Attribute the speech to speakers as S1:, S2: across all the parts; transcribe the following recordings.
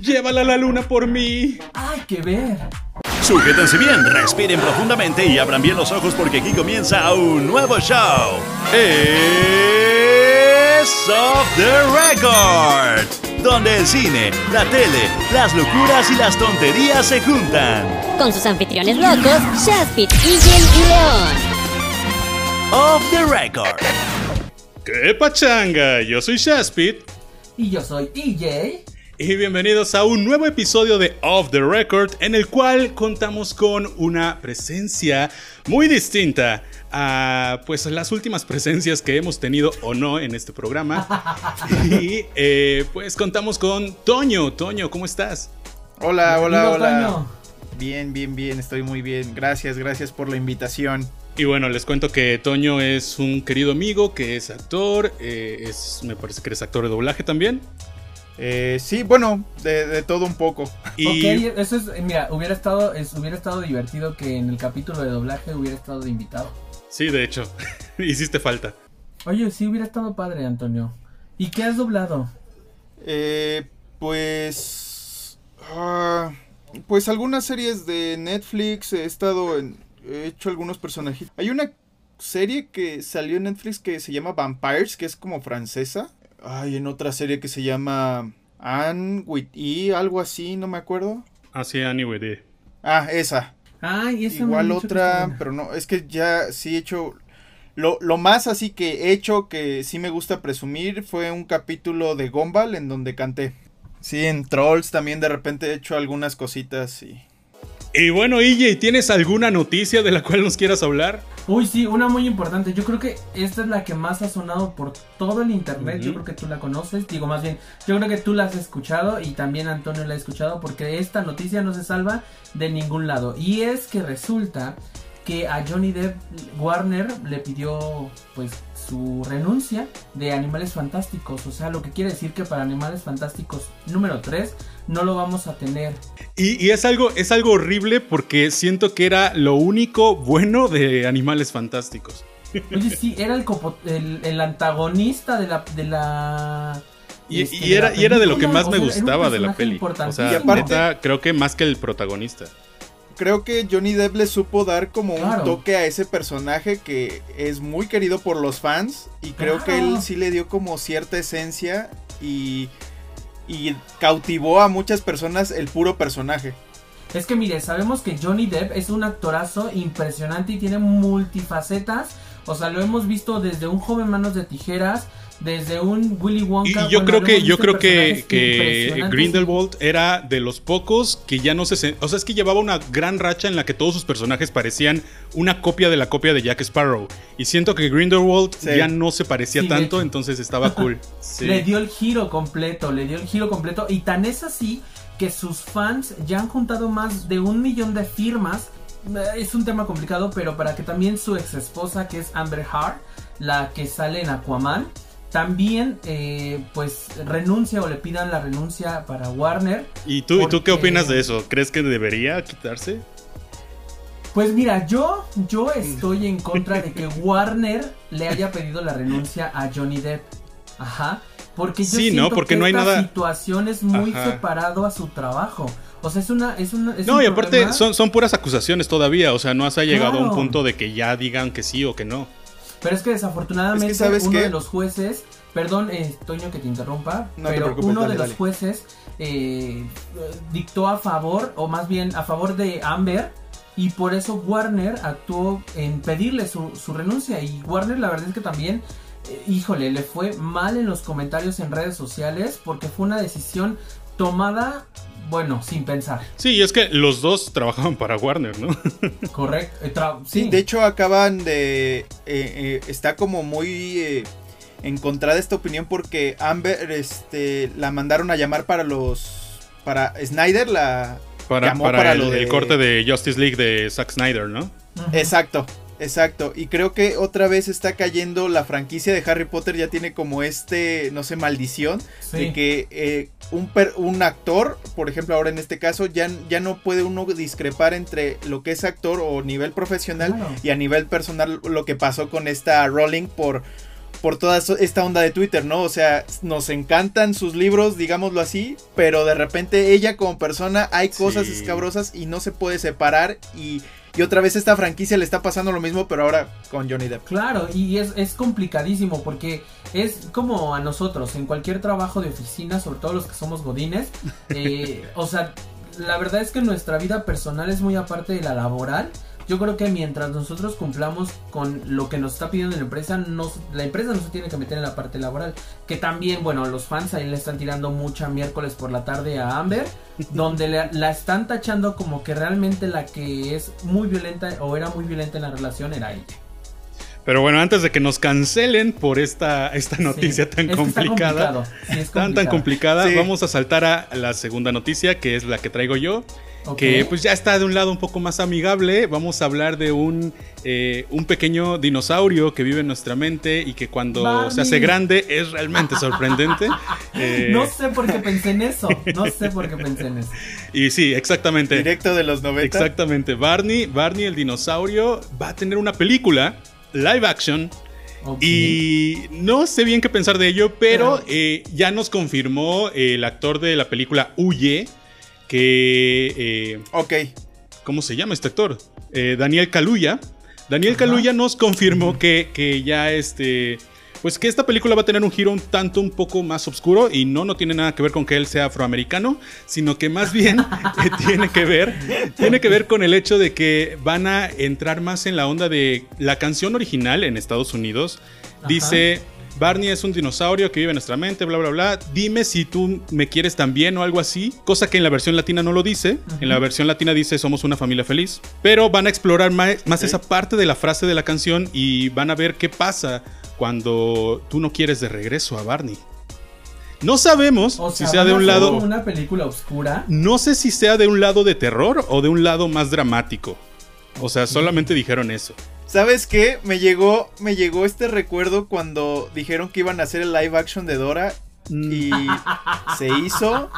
S1: Llévala a la luna por mí.
S2: Hay que ver.
S3: Sujétense bien, respiren profundamente y abran bien los ojos porque aquí comienza un nuevo show. Es Off the Record, donde el cine, la tele, las locuras y las tonterías se juntan.
S4: Con sus anfitriones locos, Shaspit, Igel y León.
S3: Off the Record.
S1: ¡Qué pachanga! Yo soy Shaspit.
S2: Y yo soy TJ.
S1: Y bienvenidos a un nuevo episodio de Off the Record en el cual contamos con una presencia muy distinta a pues las últimas presencias que hemos tenido o no en este programa. y eh, pues contamos con Toño. Toño, ¿cómo estás?
S5: Hola, hola, hola.
S2: Toño.
S5: Bien, bien, bien, estoy muy bien. Gracias, gracias por la invitación.
S1: Y bueno, les cuento que Toño es un querido amigo que es actor, eh, es, me parece que eres actor de doblaje también.
S5: Eh, sí, bueno, de, de todo un poco.
S1: Y
S2: Ok, eso es, mira, hubiera estado, es- hubiera estado divertido que en el capítulo de doblaje hubiera estado de invitado.
S1: sí, de hecho, hiciste falta.
S2: Oye, sí hubiera estado padre, Antonio. ¿Y qué has doblado?
S5: Eh, pues... ah, pues algunas series de Netflix he estado en... He hecho algunos personajes. Hay una serie que salió en Netflix que se llama Vampires, que es como francesa. Hay en otra serie que se llama Anne with E, algo así, no me acuerdo.
S1: Así, anyway, de-
S5: Ah, esa.
S2: Ay, esa me
S5: Igual
S2: han dicho que está
S5: otra, pero no, es que ya sí he hecho... Lo, lo más así que he hecho que sí me gusta presumir fue un capítulo de Gumball en donde canté. Sí, en Trolls también de repente he hecho algunas cositas y...
S1: Y bueno, EJ, ¿tienes alguna noticia de la cual nos quieras hablar?
S2: Uy, sí, una muy importante. Yo creo que esta es la que más ha sonado por todo el internet. Yo creo que tú la conoces. Digo, más bien, yo creo que tú la has escuchado y también Antonio la ha escuchado porque esta noticia no se salva de ningún lado. Y es que resulta que a Johnny Depp Warner le pidió pues su renuncia de Animales Fantásticos. O sea, lo que quiere decir que para Animales Fantásticos número 3 no lo vamos a tener.
S1: Y, y es, algo, es algo horrible porque siento que era lo único bueno de Animales Fantásticos.
S2: Oye, sí, era el, copo- el, el antagonista de la... De la
S1: Y,
S2: este,
S1: y
S2: de
S1: era, y era de lo que más
S2: o
S1: me gustaba de la peli. O sea,
S5: Y aparte-
S1: neta, creo que más que el protagonista.
S5: Creo que Johnny Depp le supo dar como
S2: Claro.
S5: un toque a ese personaje que es muy querido por los fans y creo que él sí le dio como cierta esencia y, y cautivó a muchas personas el puro personaje.
S2: Es que mire, sabemos que Johnny Depp es un actorazo impresionante y tiene multifacetas. O sea, lo hemos visto desde un joven manos de tijeras, desde un Willy Wonka.
S1: y yo
S2: bueno,
S1: creo que yo
S2: visto
S1: creo que, que. Grindelwald era de los pocos que ya no se o sea es que llevaba una gran racha en la que todos sus personajes parecían una copia de la copia de Jack Sparrow y siento que Grindelwald
S5: Sí.
S1: ya no se parecía
S2: Sí,
S1: tanto entonces estaba cool Sí.
S2: Le dio el giro completo, le dio el giro completo. Y tan es así que sus fans ya han juntado más de un millón de firmas. Eh, Es un tema complicado, pero para que también su ex esposa, que es Amber Heard, la que sale en Aquaman, también eh, pues renuncia o le pidan la renuncia para Warner.
S1: ¿Y tú, ¿Y tú qué opinas de eso? ¿Crees que debería quitarse?
S2: Pues mira, yo, yo estoy en contra de que Warner le haya pedido la renuncia a Johnny Depp. Ajá. Porque yo
S1: Sí,
S2: siento
S1: ¿no? Porque
S2: que
S1: no hay
S2: esta
S1: nada-
S2: situación es muy
S1: Ajá.
S2: separado a su trabajo. O sea, es una, es una, es
S1: No,
S2: un
S1: y aparte
S2: problema-
S1: son, son puras acusaciones todavía, o sea, no se ha llegado a un punto de que ya digan que sí o que no.
S2: Pero es que desafortunadamente
S5: Es que, ¿sabes
S2: uno
S5: qué?
S2: de los jueces, perdón, eh, Toño que te interrumpa,
S5: No
S2: pero uno
S5: dale,
S2: de los jueces eh, dictó a favor, o más bien a favor de Amber, y por eso Warner actuó en pedirle su, su renuncia. Y Warner la verdad es que también, eh, híjole, le fue mal en los comentarios en redes sociales porque fue una decisión tomada, bueno, sin pensar.
S1: Sí, y es que los dos trabajaban para Warner, ¿no?
S2: Correcto. eh,
S5: Sí,
S2: sí,
S5: de hecho acaban de... eh, eh, está como muy eh, encontrada esta opinión porque Amber este, la mandaron a llamar para los... Para Snyder, la...
S1: Para,
S5: Llamó
S1: para
S5: para
S1: el,
S5: lo de-
S1: el corte de Justice League de Zack Snyder, ¿no?
S5: Exacto, exacto. Y creo que otra vez está cayendo la franquicia de Harry Potter, ya tiene como este, no sé, maldición,
S2: Sí.
S5: de que eh, un, per- un actor, por ejemplo ahora en este caso, ya, ya no puede uno discrepar entre lo que es actor o nivel profesional
S2: Claro.
S5: y a nivel personal lo que pasó con esta Rowling por por toda esta onda de Twitter, ¿no? O sea, nos encantan sus libros, digámoslo así, pero de repente ella como persona hay cosas
S1: Sí.
S5: escabrosas y no se puede separar y, y otra vez esta franquicia le está pasando lo mismo, pero ahora con Johnny Depp.
S2: Claro, y es, es complicadísimo porque es como a nosotros, en cualquier trabajo de oficina, sobre todo los que somos godines, eh, o sea, la verdad es que nuestra vida personal es muy aparte de la laboral. Yo creo que mientras nosotros cumplamos con lo que nos está pidiendo la empresa, nos, la empresa no se tiene que meter en la parte laboral. Que también, bueno, los fans ahí le están tirando mucha miércoles por la tarde a Amber, donde la, la están tachando como que realmente la que es muy violenta o era muy violenta en la relación era ella.
S1: Pero bueno, antes de que nos cancelen por esta, esta noticia
S2: Sí,
S1: tan complicada,
S2: complicado, sí, es
S1: tan tan complicada,
S5: Sí.
S1: vamos a saltar a la segunda noticia, que es la que traigo yo,
S2: Ok.
S1: que pues ya está de un lado un poco más amigable. Vamos a hablar de un, eh, un pequeño dinosaurio que vive en nuestra mente y que cuando se hace grande es realmente sorprendente. Eh,
S2: No sé por qué pensé en eso. No sé por qué pensé en eso.
S1: Y sí, exactamente.
S5: Directo de los 90.
S1: Exactamente. Barney, Barney el dinosaurio va a tener una película live action. Y no sé bien qué pensar de ello, pero
S2: Pero-
S1: eh, ya nos confirmó el actor de la película Huye, que... eh,
S5: Ok.
S1: ¿Cómo se llama este actor? Eh, Daniel Kaluuya. Daniel. Kaluuya nos confirmó que, que ya este... Pues que esta película va a tener un giro un tanto un poco más oscuro y no, no tiene nada que ver con que él sea afroamericano, sino que más bien eh, tiene que ver, tiene que ver con el hecho de que van a entrar más en la onda de la canción original en Estados Unidos.
S2: Ajá.
S1: Dice, Barney es un dinosaurio que vive en nuestra mente, bla, bla, bla. Dime si tú me quieres también o algo así. Cosa que en la versión latina no lo dice. En la versión latina dice somos una familia feliz. Pero van a explorar más, esa parte de la frase de la canción y van a ver qué pasa cuando tú no quieres de regreso a Barney. No sabemos
S2: O
S1: si
S2: sea,
S1: de
S2: ¿van a
S1: un lado...
S2: una película oscura.
S1: No sé si sea de un lado de terror o de un lado más dramático. O sea, solamente dijeron eso.
S5: ¿Sabes qué? Me llegó, me llegó este recuerdo cuando dijeron que iban a hacer el live action de Dora y se hizo.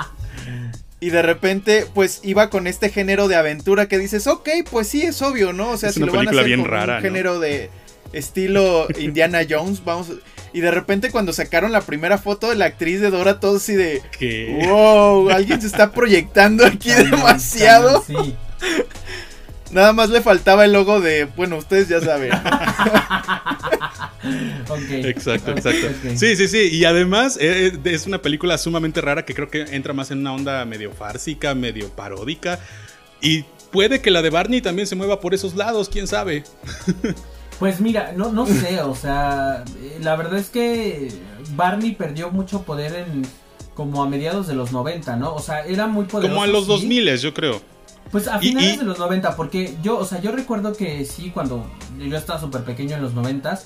S5: Y de repente, pues iba con este género de aventura que dices, ok, pues sí, es obvio, ¿no? O sea,
S1: Es
S5: si
S1: una
S5: lo van a hacer
S1: bien
S5: con
S1: rara,
S5: un
S1: ¿no?
S5: género de estilo Indiana Jones, vamos. Y de repente cuando sacaron la primera foto de la actriz de Dora, todos así de,
S1: Que...
S5: wow, alguien se está proyectando aquí demasiado.
S2: Sí.
S5: Nada más le faltaba el logo de, bueno, ustedes ya saben.
S1: Exacto, exacto. Sí, sí, sí. Y además eh, es una película sumamente rara que creo que entra más en una onda medio fársica, medio paródica. Y puede que la de Barney también se mueva por esos lados, quién sabe.
S2: Pues mira, no, no sé, o sea, eh, la verdad es que Barney perdió mucho poder en como a mediados de los 90, ¿no? O sea, era muy poderoso.
S1: Como a los
S2: sí.
S1: 2000, yo creo.
S2: Pues a finales
S1: y-
S2: de los 90, porque yo, o sea, yo recuerdo que sí, cuando yo estaba súper pequeño en los 90,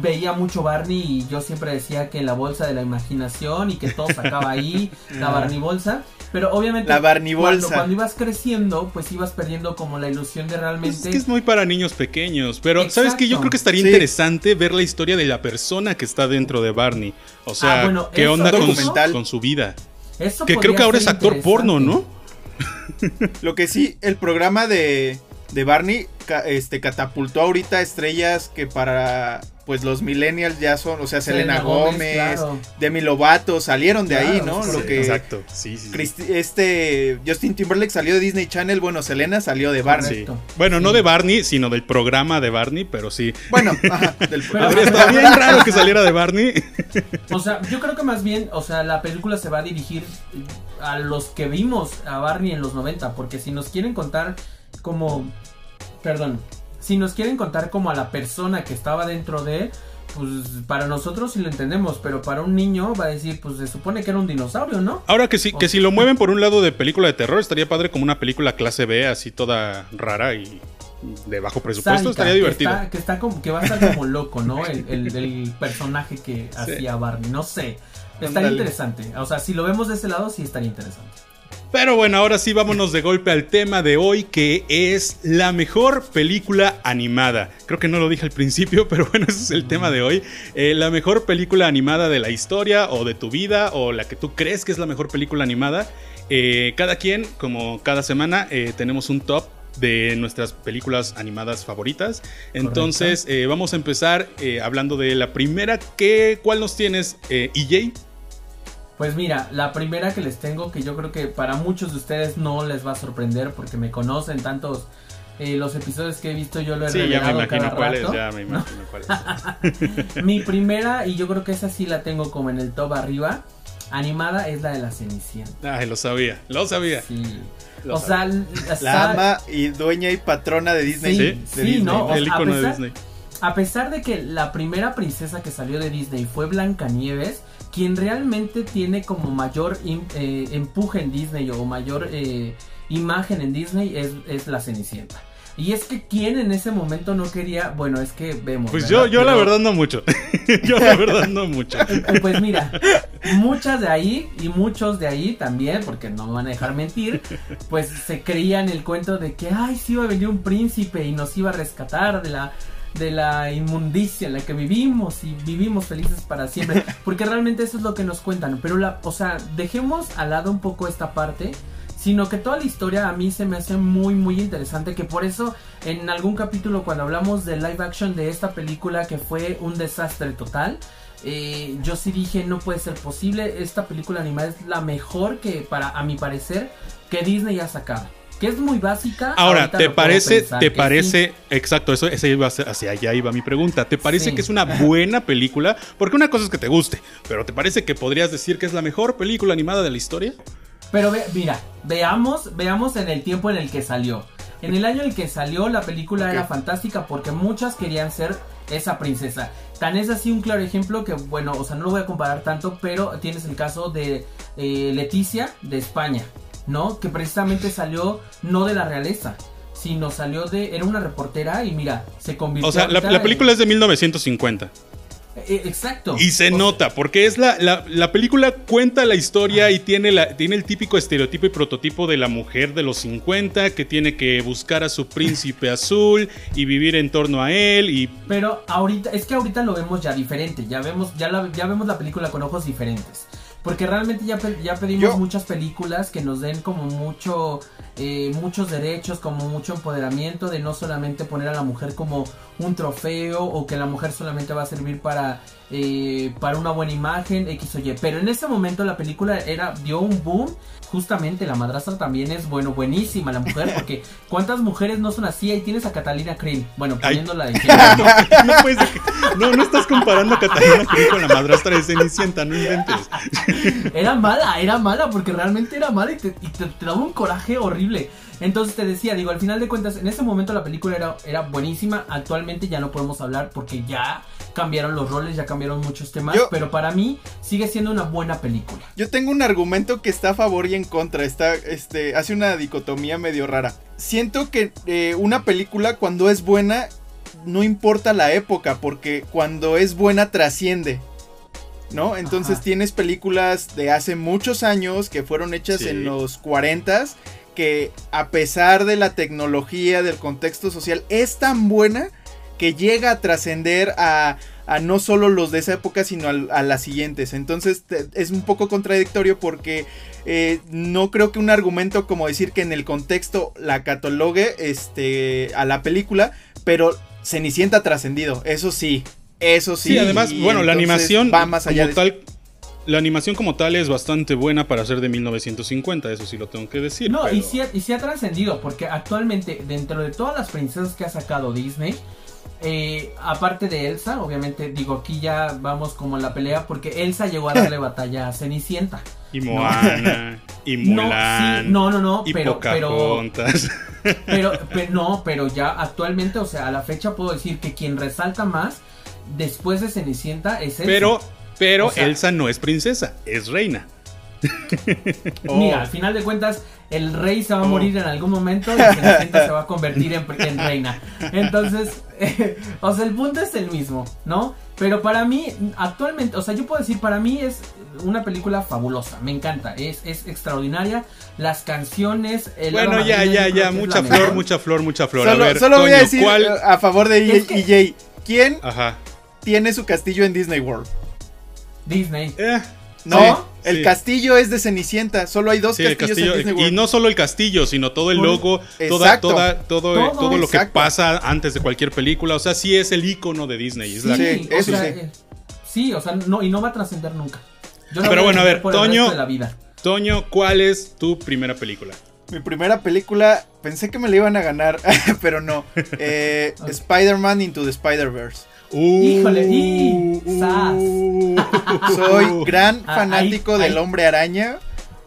S2: veía mucho Barney y yo siempre decía que la bolsa de la imaginación y que todo sacaba ahí, la Barney bolsa. Pero obviamente,
S5: La Barney
S2: cuando,
S5: bolsa.
S2: cuando ibas creciendo, pues ibas perdiendo como la ilusión de
S1: Pues
S2: realmente.
S1: es que es muy para niños pequeños. Pero, ¿sabes qué? Yo creo que estaría
S5: Sí.
S1: interesante ver la historia de la persona que está dentro de Barney. O sea,
S2: Ah, bueno,
S1: qué
S2: eso-
S1: onda con con su vida.
S2: Eso
S1: Que creo que ahora es actor porno, ¿no?
S5: Lo que sí, el programa de, de Barney ca- este, catapultó ahorita estrellas que para pues los millennials ya son, o sea, Selena,
S2: Selena
S5: Gómez,
S2: Gómez, claro.
S5: Demi Lovato, salieron de ahí, ¿no?
S2: sí,
S5: Lo que
S1: Exacto. Sí, sí,
S5: este Justin Timberlake salió de Disney Channel, bueno, Selena salió de Barney.
S1: Bueno, no de Barney, sino del programa de Barney, pero sí.
S5: Bueno, ajá, del
S2: Pero-
S1: Habría estado bien raro que saliera de Barney.
S2: O sea, yo creo que más bien, o sea, la película se va a dirigir a los que vimos a Barney en los 90, porque si nos quieren contar como, perdón, si nos quieren contar como a la persona que estaba dentro de, pues para nosotros sí lo entendemos, pero para un niño va a decir, pues se supone que era un dinosaurio, ¿no?
S1: Ahora que sí, que si lo mueven por un lado de película de terror, estaría padre como una película clase B, así toda rara y de bajo presupuesto,
S2: Sádica,
S1: estaría
S2: que
S1: divertido.
S2: está- Que, está como, que va a estar como loco, ¿no? El, el- el personaje que hacía Barney, no sé. Estaría
S5: Ándale.
S2: interesante. O sea, si lo vemos de ese lado, sí estaría interesante.
S1: Pero bueno, ahora sí vámonos de golpe al tema de hoy, que es la mejor película animada. Creo que no lo dije al principio, pero bueno, ese es el tema de hoy. Eh, la mejor película animada de la historia o de tu vida o la que tú crees que es la mejor película animada. Eh, cada quien, como cada semana, eh, tenemos un top de nuestras películas animadas favoritas. Entonces, vamos a empezar hablando de la primera. ¿Qué, ¿Cuál nos tienes, EJ?
S2: Pues mira, la primera que les tengo, que yo creo que para muchos de ustedes no les va a sorprender porque me conocen tantos eh, los episodios que he visto, yo lo he
S1: Sí, ya me imagino
S2: cada
S1: cuál es,
S2: rato.
S1: ya me imagino cuál es.
S2: Mi primera, y yo creo que esa sí la tengo como en el top arriba, animada, es la de la Cenicienta.
S1: Ay, lo sabía, lo sabía.
S2: Sí.
S1: Lo
S2: o sea,
S5: La ama y dueña y patrona de Disney.
S2: Sí,
S5: de
S2: sí,
S5: Disney.
S2: ¿no? O
S1: el
S2: a
S1: icono de
S2: pesar-
S1: Disney.
S2: A pesar de que la primera princesa que salió de Disney fue Blancanieves, quien realmente tiene como mayor eh, empuje en Disney o mayor eh, imagen en Disney es, es la Cenicienta. Y es que quien en ese momento no quería, bueno, es que vemos.
S1: Pues
S2: ¿verdad?
S1: yo, yo la verdad no mucho. yo la verdad no mucho.
S2: Pues mira, muchas de ahí y muchos de ahí también, porque no me van a dejar mentir, pues se creían el cuento de que, ay, sí iba a venir un príncipe y nos iba a rescatar de la de la inmundicia en la que vivimos y vivimos felices para siempre, porque realmente eso es lo que nos cuentan, pero la, o sea, dejemos al lado un poco esta parte, sino que toda la historia a mí se me hace muy muy interesante, que por eso en algún capítulo cuando hablamos de live action de esta película que fue un desastre total, eh, yo sí dije no puede ser posible, esta película animada es la mejor que para a mi parecer que Disney ha sacado. Que es muy básica.
S1: Ahora, ¿te parece, te parece, exacto, eso, ese iba hacia allá iba mi pregunta, ¿te parece
S2: Sí.
S1: que es una buena película? Porque una cosa es que te guste, pero ¿te parece que podrías decir que es la mejor película animada de la historia?
S2: Pero ve- mira, veamos, veamos en el tiempo en el que salió. En el año en el que salió la película era fantástica porque muchas querían ser esa princesa. Tan es así un claro ejemplo que, bueno, o sea, no lo voy a comparar tanto, pero tienes el caso de eh, Leticia de España, ¿no? Que precisamente salió no de la realeza, sino salió de... Era una reportera y mira, se convirtió...
S1: O sea, la,
S2: en-
S1: película es de 1950
S2: Eh, exacto.
S1: y se
S2: O sea,
S1: nota, porque es la, la, la película cuenta la historia y tiene, la, tiene el típico estereotipo y prototipo de la mujer de los 50 que tiene que buscar a su príncipe azul y vivir en torno a él y
S2: Pero ahorita, es que ahorita lo vemos ya diferente, ya vemos, ya la, ya vemos la película con ojos diferentes. Porque realmente ya, pe- ya pedimos
S5: Yo-
S2: muchas películas que nos den como mucho, eh, muchos derechos, como mucho empoderamiento de no solamente poner a la mujer como un trofeo o que la mujer solamente va a servir para, eh, para una buena imagen, X o Y. Pero en ese momento la película era, dio un boom. Justamente la madrastra también es, bueno, buenísima la mujer, porque ¿cuántas mujeres no son así? Ahí tienes a Catalina Krill, bueno, poniéndola de
S1: no, puedes no, no estás comparando a Catalina Krill con la madrastra de Cenicienta, no inventes.
S2: Era mala, era mala, porque realmente era mala y te, y te- te daba un coraje horrible. Entonces te decía, digo, al final de cuentas, en ese momento la película era, era buenísima. Actualmente ya no podemos hablar porque ya cambiaron los roles, ya cambiaron muchos temas.
S5: Yo-
S2: pero para mí sigue siendo una buena película.
S5: Yo tengo un argumento que está a favor y en contra. Está, este, hace una dicotomía medio rara. Siento que eh, una película cuando es buena no importa la época, porque cuando es buena trasciende. ¿No? Entonces
S2: Ajá.
S5: tienes películas de hace muchos años que fueron hechas
S1: Sí.
S5: en los 40 que a pesar de la tecnología, del contexto social, es tan buena que llega a trascender a, a no solo los de esa época, sino a, las siguientes. Entonces te- es un poco contradictorio porque eh, no creo que un argumento como decir que en el contexto la catalogue este, a la película, pero Cenicienta trascendido, eso sí, eso sí.
S1: Sí, además, bueno, la animación
S5: va más allá
S1: como
S5: de
S1: tal, la animación como tal es bastante buena para ser de 1950, eso sí lo tengo que decir.
S2: No,
S1: pero-
S2: y sí, ha- y sí ha trascendido, porque actualmente, dentro de todas las princesas que ha sacado Disney, eh, aparte de Elsa, obviamente, digo, aquí ya vamos como en la pelea, porque Elsa llegó a darle batalla a Cenicienta.
S1: Y Moana, y
S2: No,
S1: Mulan,
S2: sí, no, no, no,
S1: y
S2: pero, pero, pero, pero, no, pero ya actualmente, o sea, a la fecha puedo decir que quien resalta más después de Cenicienta es Elsa.
S1: Pero, pero
S2: O sea-
S1: Elsa no es princesa, es reina.
S2: Mira, al final de cuentas, el rey se va a morir en algún momento y Cenicienta se va a convertir en, en reina. Entonces, o sea, el punto es el mismo, ¿no? Pero para mí, actualmente, o sea, yo puedo decir, para mí es una película fabulosa, me encanta, es, es extraordinaria. Las canciones, el
S1: Bueno, ya, ya, ya, mucha flor,
S2: mejor.
S1: mucha flor, mucha flor.
S5: Solo,
S1: a ver,
S5: solo voy a decir
S1: ¿cuál?
S5: eh, a favor de
S2: Es
S5: EJ,
S2: que-
S5: ¿quién
S1: Ajá.
S5: tiene su castillo en Disney World?
S2: Disney.
S1: Eh,
S5: ¿No?
S2: ¿Sí?
S5: El
S1: Sí.
S5: castillo es de Cenicienta, solo hay dos
S1: Sí,
S5: castillos
S1: castillo,
S5: en Disney
S1: y
S5: World.
S1: no solo el castillo, sino todo el logo, toda, toda, todo,
S2: Todo,
S1: todo lo que pasa antes de cualquier película. O sea, sí es el icono de Disney. es la-
S5: Sí,
S2: o
S5: eso
S2: sea,
S5: sí.
S2: eh, sí, o sea, no, y no va a trascender nunca. Yo la
S1: Pero bueno, a ver, Toño-
S2: la vida.
S1: Toño, ¿cuál es tu primera película?
S5: Mi primera película, pensé que me la iban a ganar, pero no. Eh. Spider-Man Into the Spider-Verse.
S2: Híjole, y-
S1: Uh,
S5: Soy gran
S2: Ah,
S5: fanático
S2: ahí-
S5: del
S2: ahí-
S5: hombre araña.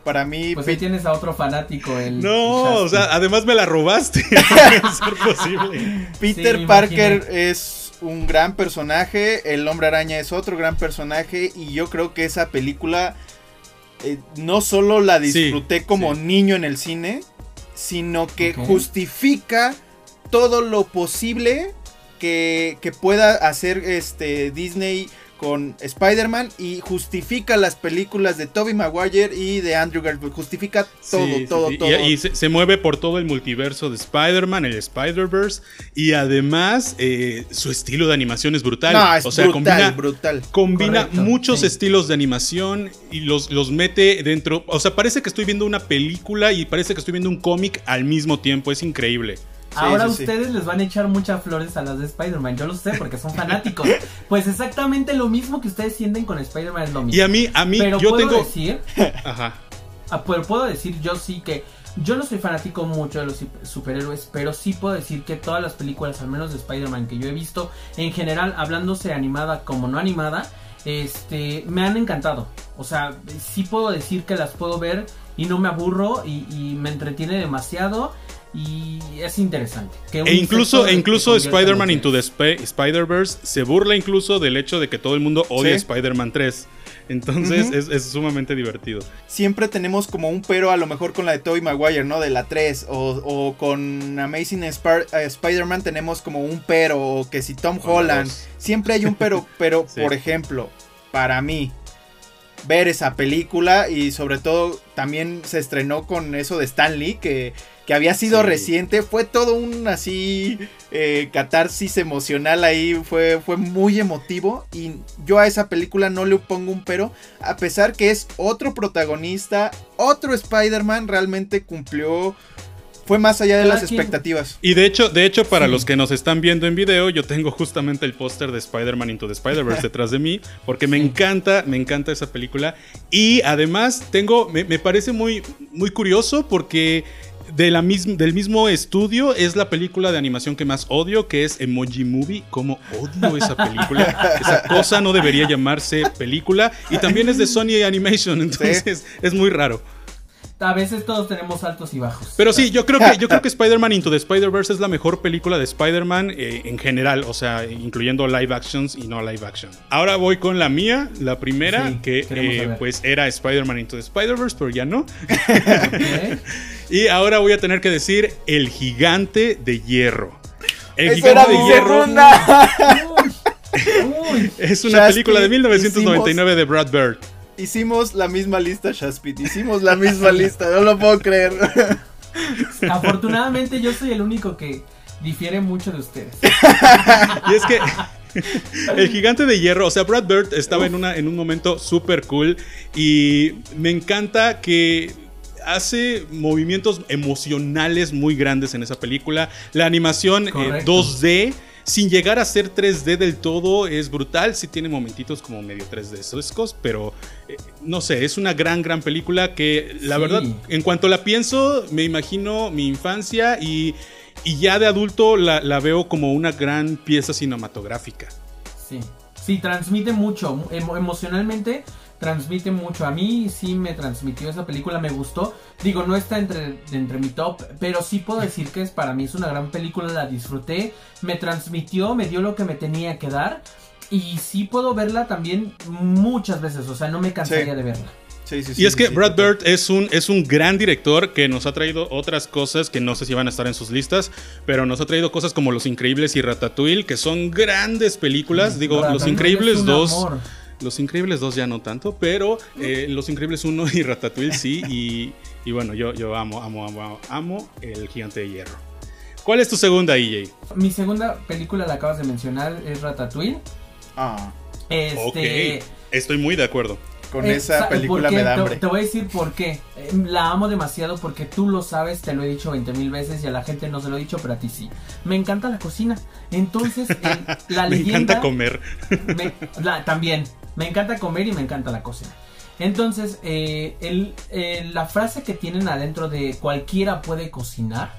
S5: Para mí,
S2: Pues ahí tienes a otro fanático, el
S1: No, o sea, además me la robaste. No ser posible.
S5: Peter
S2: Sí,
S5: Parker es un gran personaje, el hombre araña es otro gran personaje y yo creo que esa película eh, no solo la
S1: Sí,
S5: disfruté como
S1: sí.
S5: niño en el cine, sino que justifica todo lo posible que, que pueda hacer este Disney con Spider-Man y justifica las películas de Tobey Maguire y de Andrew Garfield, justifica todo,
S1: Sí, sí,
S5: todo,
S1: sí.
S5: todo.
S1: Y, y se, se mueve por todo el multiverso de Spider-Man, el Spider-Verse. Y además, eh, su estilo de animación es brutal.
S5: no, es
S1: o sea,
S5: brutal,
S1: combina,
S5: brutal.
S1: combina
S2: Correcto,
S1: muchos
S2: sí.
S1: estilos de animación y los, los mete dentro. O sea, parece que estoy viendo una película y parece que estoy viendo un cómic al mismo tiempo. Es increíble.
S2: Ahora
S5: sí, sí.
S2: ustedes les van a echar muchas flores a las de Spider-Man, yo lo sé porque son fanáticos. pues exactamente lo mismo que ustedes sienten con Spider-Man es lo mismo.
S1: Y a mí, a mí,
S2: Pero
S1: yo
S2: puedo
S1: tengo.
S2: decir,
S1: Ajá.
S2: ah, pero puedo decir yo sí que yo no soy fanático mucho de los sup- superhéroes, pero sí puedo decir que todas las películas, al menos de Spider-Man que yo he visto, en general, hablándose animada como no animada, este, me han encantado. O sea, sí puedo decir que las puedo ver y no me aburro y, y me entretiene demasiado y es interesante. Que
S1: E incluso, e incluso Spider-Man Into the. Sp- Spider-Verse se burla incluso del hecho de que todo el mundo odia
S5: Sí.
S1: Spider-Man 3. Entonces es, es sumamente divertido.
S5: siempre tenemos como un pero a lo mejor con la de Tobey Maguire, ¿no? De la 3 o, o con Amazing eh, Spider-Man tenemos como un pero o que si Tom
S1: Con
S5: Holland,
S1: dos.
S5: siempre hay un pero, pero
S1: Sí.
S5: por ejemplo, para mí ver esa película y sobre todo también se estrenó con eso de Stan Lee que, que había sido
S1: Sí.
S5: reciente, fue todo un así eh, catarsis emocional ahí, fue, fue muy emotivo y yo a esa película no le pongo un pero, a pesar que es otro protagonista, otro Spider-Man, realmente cumplió, fue más allá de
S2: Cada
S5: las
S2: quien-
S5: expectativas.
S1: Y de hecho, de hecho, para
S2: Sí.
S1: los que nos están viendo en video, yo tengo justamente el póster de Spider-Man Into the Spider-Verse detrás de mí, porque me
S2: Sí.
S1: encanta, me encanta esa película. Y además tengo, me, me parece muy, muy curioso porque de la del mismo estudio es la película de animación que más odio, que es Emoji Movie. Como odio esa película. esa cosa no debería llamarse película. Y también es de Sony Animation, entonces es muy raro.
S2: A veces todos tenemos altos y bajos.
S1: Pero sí, yo creo que, yo creo que Spider-Man Into the Spider-Verse es la mejor película de Spider-Man eh, en general, o sea, incluyendo live actions y no live action. Ahora voy con la mía, la primera,
S2: Sí,
S1: que eh, pues era Spider-Man Into the Spider-Verse, pero ya no. Y ahora voy a tener que decir El Gigante de Hierro. El
S5: Esa
S1: Gigante
S5: era
S1: de
S5: mi
S1: Hierro
S5: segunda.
S2: Uy, uy.
S1: es una película de 1999 de Brad Bird.
S5: Hicimos la misma lista, Shaspit. Hicimos la misma lista, no lo puedo creer.
S2: Afortunadamente yo soy el único que difiere mucho de ustedes.
S1: Y es que el gigante de hierro, o sea, Brad Bird estaba en, una, en un momento súper cool y me encanta que hace movimientos emocionales muy grandes en esa película. La animación eh,
S2: Correcto.
S1: 2D, sin llegar a ser 3D del todo, es brutal. Sí tiene momentitos como medio 3D sescos, pero eh, no sé, es una gran, gran película que la
S2: Sí.
S1: verdad, en cuanto la pienso, me imagino mi infancia y... Y ya de adulto la, la veo como una gran pieza cinematográfica.
S2: Sí, sí, transmite mucho, emo- emocionalmente transmite mucho. A mí sí me transmitió esa película, me gustó. Digo, no está entre, entre mi top, pero sí puedo decir que es para mí es una gran película, la disfruté, me transmitió, me dio lo que me tenía que dar. Y sí puedo verla también muchas veces, o sea, no me cansaría
S5: Sí.
S2: de verla.
S5: Sí, sí, sí,
S1: Y es
S5: sí,
S1: que
S5: sí,
S1: Brad. Bird es un, es un gran director que nos ha traído otras cosas que no sé si van a estar en sus listas, pero nos ha traído cosas como Los Increíbles y Ratatouille, que son grandes películas. Digo, Los Increíbles
S2: es un
S1: 2.
S2: amor.
S1: Los Increíbles 2 ya no tanto, pero eh, Los Increíbles 1 y Ratatouille sí. Y, y bueno, yo, yo amo, amo, amo, amo el gigante de hierro. ¿Cuál es tu segunda, EJ?
S2: Mi segunda película la acabas de mencionar, es Ratatouille.
S5: Ah,
S2: Este,
S1: Ok, estoy muy de acuerdo.
S5: con
S2: Eh,
S5: esa
S2: sa-
S5: película me da
S2: Te-
S5: hambre.
S2: Te, voy a decir por qué. Eh, La amo demasiado porque tú lo sabes, te lo he dicho 20 mil veces y a la gente no se lo he dicho, pero a ti sí. Me encanta la cocina. Entonces, el- la
S1: Me
S2: leyenda...
S1: encanta comer.
S2: Me- la- también. Me encanta comer y me encanta la cocina. Entonces, eh, eh, la frase que tienen adentro de cualquiera puede cocinar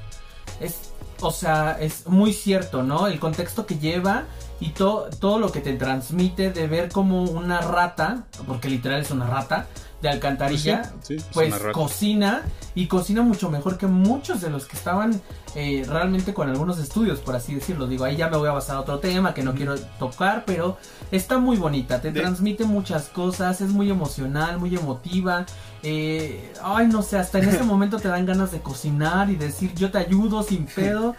S2: es, o sea, es muy cierto, ¿no? El contexto que lleva y to- todo lo que te transmite de ver como una rata, porque literal es una rata de alcantarilla,
S1: Pues sí, sí, es
S2: pues
S1: rata.
S2: cocina y cocina mucho mejor que muchos de los que estaban eh, realmente con algunos estudios, por así decirlo. Digo, ahí ya me voy a basar a otro tema que no quiero tocar, pero está muy bonita, te
S5: De-
S2: transmite muchas cosas, es muy emocional, muy emotiva. eh, ay, no sé, hasta en ese momento te dan ganas de cocinar y decir yo te ayudo sin pedo.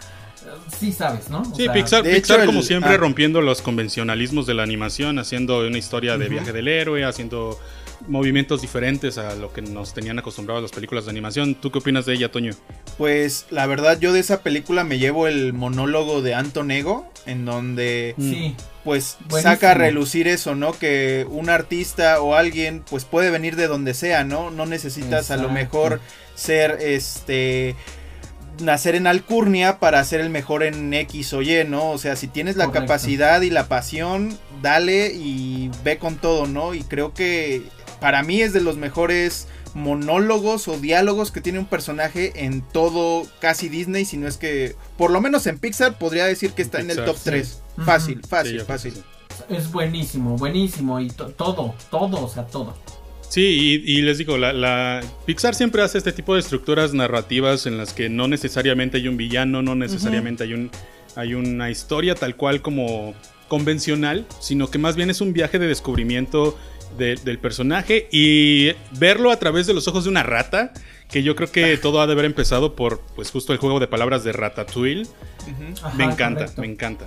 S2: Sí sabes, ¿no? O
S1: Sí,
S2: sea,
S1: Pixar, Pixar
S5: hecho,
S1: como
S5: el-
S1: siempre
S5: ah.
S1: rompiendo los convencionalismos de la animación, haciendo una historia de viaje del héroe, haciendo movimientos diferentes a lo que nos tenían acostumbrados las películas de animación. ¿Tú qué opinas de ella, Toño?
S5: Pues la verdad yo de esa película me llevo el monólogo de Anton Ego, en donde
S2: Sí,
S5: pues
S2: Buenísimo.
S5: saca a relucir eso, ¿no? Que un artista o alguien pues puede venir de donde sea, ¿no? No necesitas a lo mejor ser este nacer en alcurnia para ser el mejor en X o Y, ¿no? O sea, si tienes la
S2: Correcto.
S5: capacidad y la pasión, dale y ve con todo, ¿no? Y creo que para mí es de los mejores monólogos o diálogos que tiene un personaje en todo casi Disney, si no es que por lo menos en Pixar podría decir que está en el top
S1: sí.
S5: 3.
S2: Ujú.
S5: Fácil,
S1: Sí,
S5: fácil, fácil.
S2: es buenísimo, buenísimo y to- todo, todo, o sea, todo.
S1: Sí, y, y les digo, la, la- Pixar siempre hace este tipo de estructuras narrativas en las que no necesariamente hay un villano, no necesariamente hay, un, hay una historia tal cual como convencional, sino que más bien es un viaje de descubrimiento de- del personaje y verlo a través de los ojos de una rata, que yo creo que todo ha de haber empezado por pues justo el juego de palabras de Ratatouille.
S2: Ajá,
S1: me encanta,
S2: correcto.
S1: me encanta.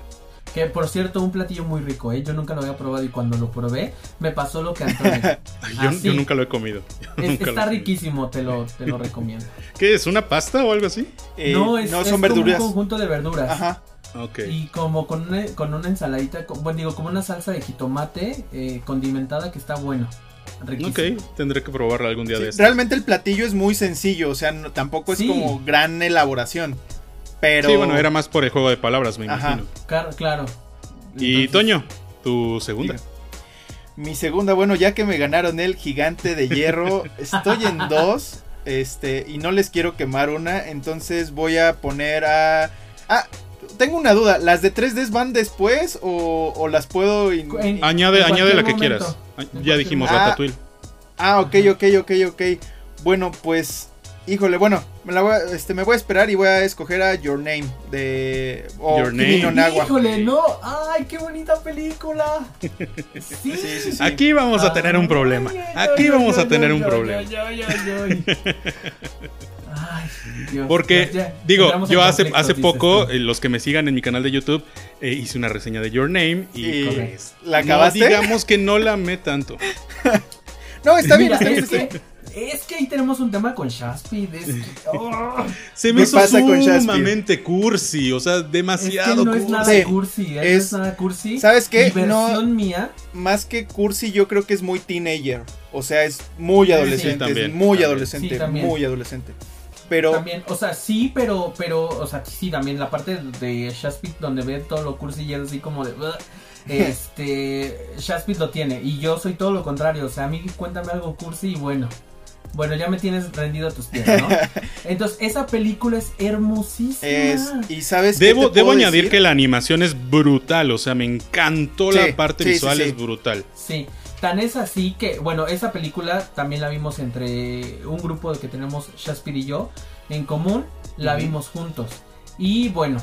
S2: Que por cierto, un platillo muy rico, ¿eh? Yo nunca lo había probado y cuando lo probé, me pasó lo que Antonio.
S1: Yo,
S2: Así.
S1: yo nunca lo he comido.
S2: Es- está
S1: comido.
S2: riquísimo, te lo, te lo recomiendo.
S1: ¿Qué es? ¿Una pasta o algo así?
S5: Eh,
S2: no, es,
S5: no
S2: es
S5: son
S2: como
S5: verduras.
S2: un conjunto de verduras.
S5: Ajá.
S2: Y como con una, con una ensaladita, con- bueno, digo, como una salsa de jitomate eh, condimentada que está bueno. Riquísimo.
S1: Ok, tendré que probarla algún día
S5: Sí,
S1: de estos.
S5: realmente el platillo es muy sencillo, o sea, no- tampoco es
S2: Sí.
S5: como gran elaboración. Pero
S1: Sí, bueno, era más por el juego de palabras, me
S5: Ajá.
S1: imagino.
S2: Claro, claro.
S1: Y Toño, tu segunda.
S5: Diga. Mi segunda, bueno, ya que me ganaron el gigante de hierro, estoy en dos. Este, y no les quiero quemar una. Entonces voy a poner a. Ah, tengo una duda. ¿Las de 3D van después o, o las puedo.? in-
S2: En-
S1: Añade,
S2: en
S1: añade la que quieras. Ah,
S2: En
S1: Ya dijimos
S5: momento.
S1: Ratatouille.
S5: Ah, ok, ok, ok, ok. Bueno, pues. Híjole, bueno, me, la voy a, este, me voy a esperar y voy a escoger a Your Name de. O
S1: Your
S5: Kimi
S1: Name.
S5: no Nawa.
S2: Híjole, no. Ay, qué bonita película. Sí.
S5: Sí, sí, sí.
S1: Aquí vamos a tener un problema.
S2: Ay, ay,
S1: Aquí
S2: ay,
S1: vamos
S2: ay,
S1: a tener
S2: ay,
S1: un problema.
S2: ay, Dios,
S1: Porque,
S2: ya- ya
S1: digo,
S2: entramos
S1: yo hace, hace poco,
S2: tú.
S1: eh, los que me sigan en mi canal de YouTube, eh, hice una reseña de Your Name y
S5: Y- ¿La
S1: no
S5: acabaste?
S1: digamos que no la amé tanto.
S5: No, está bien,
S2: Mira,
S5: está bien.
S2: es
S5: está bien.
S2: que, es que ahí tenemos un tema con Shaspid. Es que, oh,
S1: Se me
S5: ¿Qué
S1: hizo
S5: pasa
S1: sumamente cursi, o sea,
S2: es que
S1: demasiado
S2: no es
S1: cursi.
S2: nada
S5: Sí,
S2: cursi. eh,
S5: es-
S2: es nada cursi.
S5: ¿sabes qué? No-
S2: mía.
S5: Más que cursi, yo creo que es muy teenager. O sea, es muy adolescente.
S1: también,
S5: es muy
S1: también.
S5: adolescente.
S2: Sí, también.
S5: muy adolescente. Pero
S2: También, o sea, sí, pero, pero, o sea, sí, también la parte de Shaspid donde ve todo lo cursi y es así como de... Este, Shaspid lo tiene y yo soy todo lo contrario, o sea, a mí cuéntame algo cursi y bueno, bueno, ya me tienes rendido a tus pies, ¿no? Entonces, esa película es hermosísima.
S5: es. Y sabes
S1: Debo,
S5: te
S1: debo añadir
S5: decir?
S1: que la animación es brutal, o sea, me encantó
S5: Sí,
S1: la parte
S5: sí, sí,
S1: visual,
S5: sí.
S1: es brutal.
S2: Sí, tan es así que, bueno, esa película también la vimos entre un grupo de que tenemos Shaspid y yo en común, la vimos juntos. Y bueno,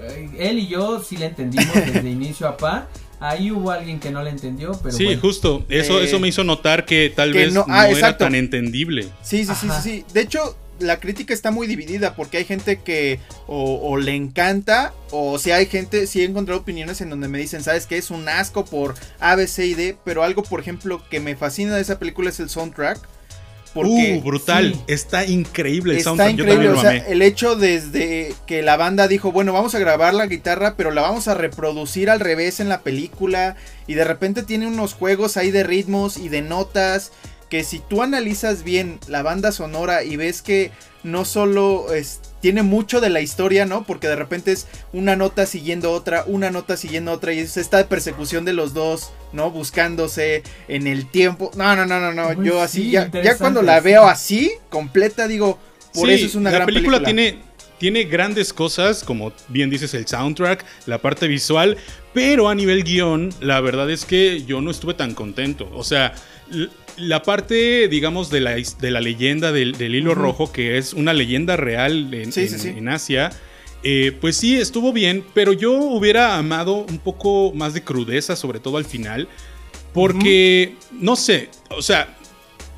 S2: eh, él y yo sí la entendimos desde inicio a pa. Ahí hubo alguien que no la entendió, pero
S1: sí,
S2: bueno.
S1: justo, eso,
S5: Eh,
S1: eso me hizo notar que tal
S5: que
S1: vez
S5: no-
S1: no,
S5: ah,
S1: era tan entendible.
S5: Sí, sí, sí, sí,
S2: Ajá.
S5: sí. De hecho, la crítica está muy dividida porque hay gente que o, o le encanta o si hay gente, sí he encontrado opiniones en donde me dicen, ¿sabes qué? Es un asco por A, B, C y D, pero algo, por ejemplo, que me fascina de esa película es el soundtrack. Porque
S1: uh, brutal.
S2: sí.
S1: Está increíble el
S5: está
S1: soundtrack. Yo
S5: increíble.
S1: también
S5: O
S1: lo
S5: sea,
S1: amé.
S5: el hecho desde que la banda dijo, bueno, vamos a grabar la guitarra, pero la vamos a reproducir al revés en la película. Y de repente tiene unos juegos ahí de ritmos y de notas. Que si tú analizas bien la banda sonora y ves que no solo es- tiene mucho de la historia, ¿no? Porque de repente es una nota siguiendo otra, una nota siguiendo otra, y es esta persecución de los dos, ¿no? Buscándose en el tiempo. No, no, no, no, no.
S2: Uy,
S5: Yo así,
S2: sí,
S5: ya, ya cuando la veo así, completa, digo, por
S1: Sí,
S5: eso es una
S1: la
S5: gran
S1: película,
S5: película.
S1: tiene tiene grandes cosas, como bien dices el soundtrack, la parte visual, pero a nivel guion, la verdad es que yo no estuve tan contento. O sea, la parte, digamos, de la, de la leyenda del, del hilo rojo, que es una leyenda real en,
S5: Sí,
S1: en-
S5: sí.
S1: en Asia. eh, pues sí, estuvo bien, pero yo hubiera amado un poco más de crudeza, sobre todo al final. Porque, no sé, o sea,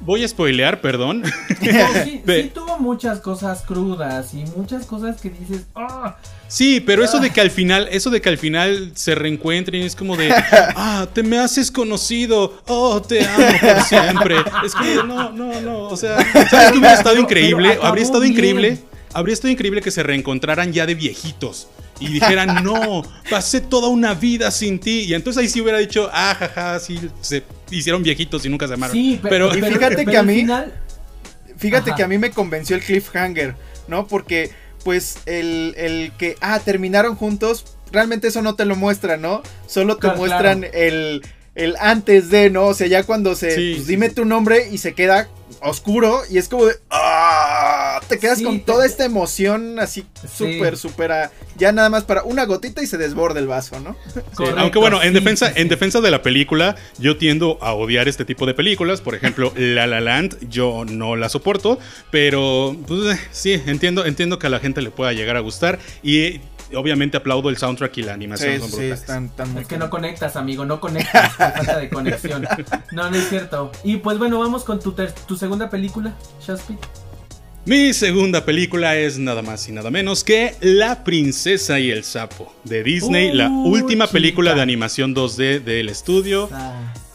S1: voy a spoilear, perdón.
S2: No, sí, sí tuvo muchas cosas crudas y muchas cosas que dices, ah,
S1: Sí, pero eso de que al final, eso de que al final se reencuentren es como de, ah, te me haces conocido, oh, te amo por siempre. Es como de, no, no, no, o sea, ¿sabes qué hubiera estado
S2: Pero-
S1: increíble?
S2: pero
S1: Habría estado
S2: bien.
S1: increíble, habría estado increíble que se reencontraran ya de viejitos. Y dijeran, no, pasé toda una vida sin ti. Y entonces ahí sí hubiera dicho, ah, jaja, sí, se hicieron viejitos y nunca se amaron.
S2: sí,
S1: pero,
S5: Y fíjate que
S2: al
S5: a mí-
S2: final,
S5: Fíjate
S2: Ajá.
S5: que a mí me convenció el cliffhanger, ¿no? Porque, pues, el, el que, ah, terminaron juntos, realmente eso no te lo muestran, ¿no? Solo te
S2: Claro,
S5: muestran el, el antes de, ¿no? O sea, ya cuando se,
S1: Sí,
S5: pues, dime tu nombre y se queda oscuro y es como de, ah, te quedas
S2: Sí,
S5: con
S2: te-
S5: toda esta emoción así
S2: Sí.
S5: súper, súper, ya nada más para una gotita y se desborda el vaso, ¿no?
S1: Sí,
S2: Correcto,
S1: aunque bueno, en defensa, en defensa de la película, yo tiendo a odiar este tipo de películas. Por ejemplo, La La Land, yo no la soporto, pero pues, eh, sí, entiendo, entiendo que a la gente le pueda llegar a gustar y obviamente aplaudo el soundtrack y la animación.
S5: Sí,
S1: son
S5: sí,
S1: brutales.
S5: están, están muy
S2: Es que no conectas, amigo, no conectas. por falta de conexión. No, no es cierto. Y pues bueno, vamos con tu, ter- tu segunda película, Shaspit.
S1: Mi segunda película es nada más y nada menos que La Princesa y el Sapo de Disney, la última película de animación 2D del estudio.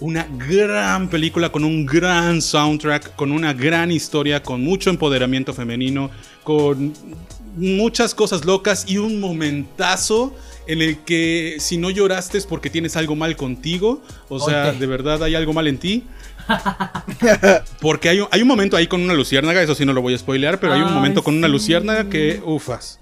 S1: Una gran película con un gran soundtrack, con una gran historia, con mucho empoderamiento femenino, con muchas cosas locas y un momentazo en el que si no lloraste es porque tienes algo mal contigo, o sea, de verdad hay algo mal en ti. Porque hay un, hay un momento ahí con una luciérnaga, eso sí no lo voy a spoilear, pero hay un
S2: Ay,
S1: momento con una luciérnaga que ufas.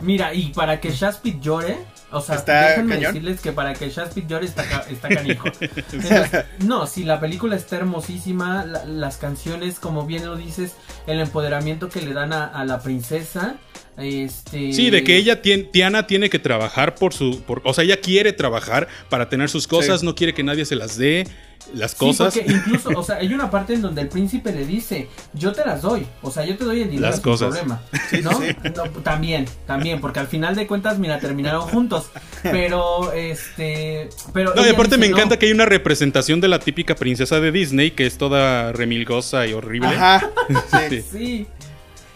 S2: Mira, y para que Shaspit llore, o sea,
S5: Está
S2: déjenme
S5: cañón.
S2: decirles que para que Shaspit llore está, ca- está canijo. Entonces, no, si la película está hermosísima, la- las canciones, como bien lo dices, el empoderamiento que le dan a, a la princesa, este...
S1: Sí, de que ella tiene, Tiana tiene que trabajar por su, por- o sea, ella quiere trabajar para tener sus cosas,
S5: Sí.
S1: no quiere que nadie se las dé las
S2: Sí,
S1: cosas.
S2: porque incluso, o sea, hay una parte en donde el príncipe le dice, yo te las doy, o sea, yo te doy el dinero
S1: Las cosas.
S2: problema,
S5: Sí,
S2: ¿no?
S5: sí.
S2: No, También, también, porque al final de cuentas, mira, terminaron juntos, pero, este, pero...
S1: No, y aparte
S2: dice,
S1: me
S2: "No".
S1: encanta que hay una representación de la típica princesa de Disney que es toda remilgosa y horrible.
S5: Ajá,
S1: Sí.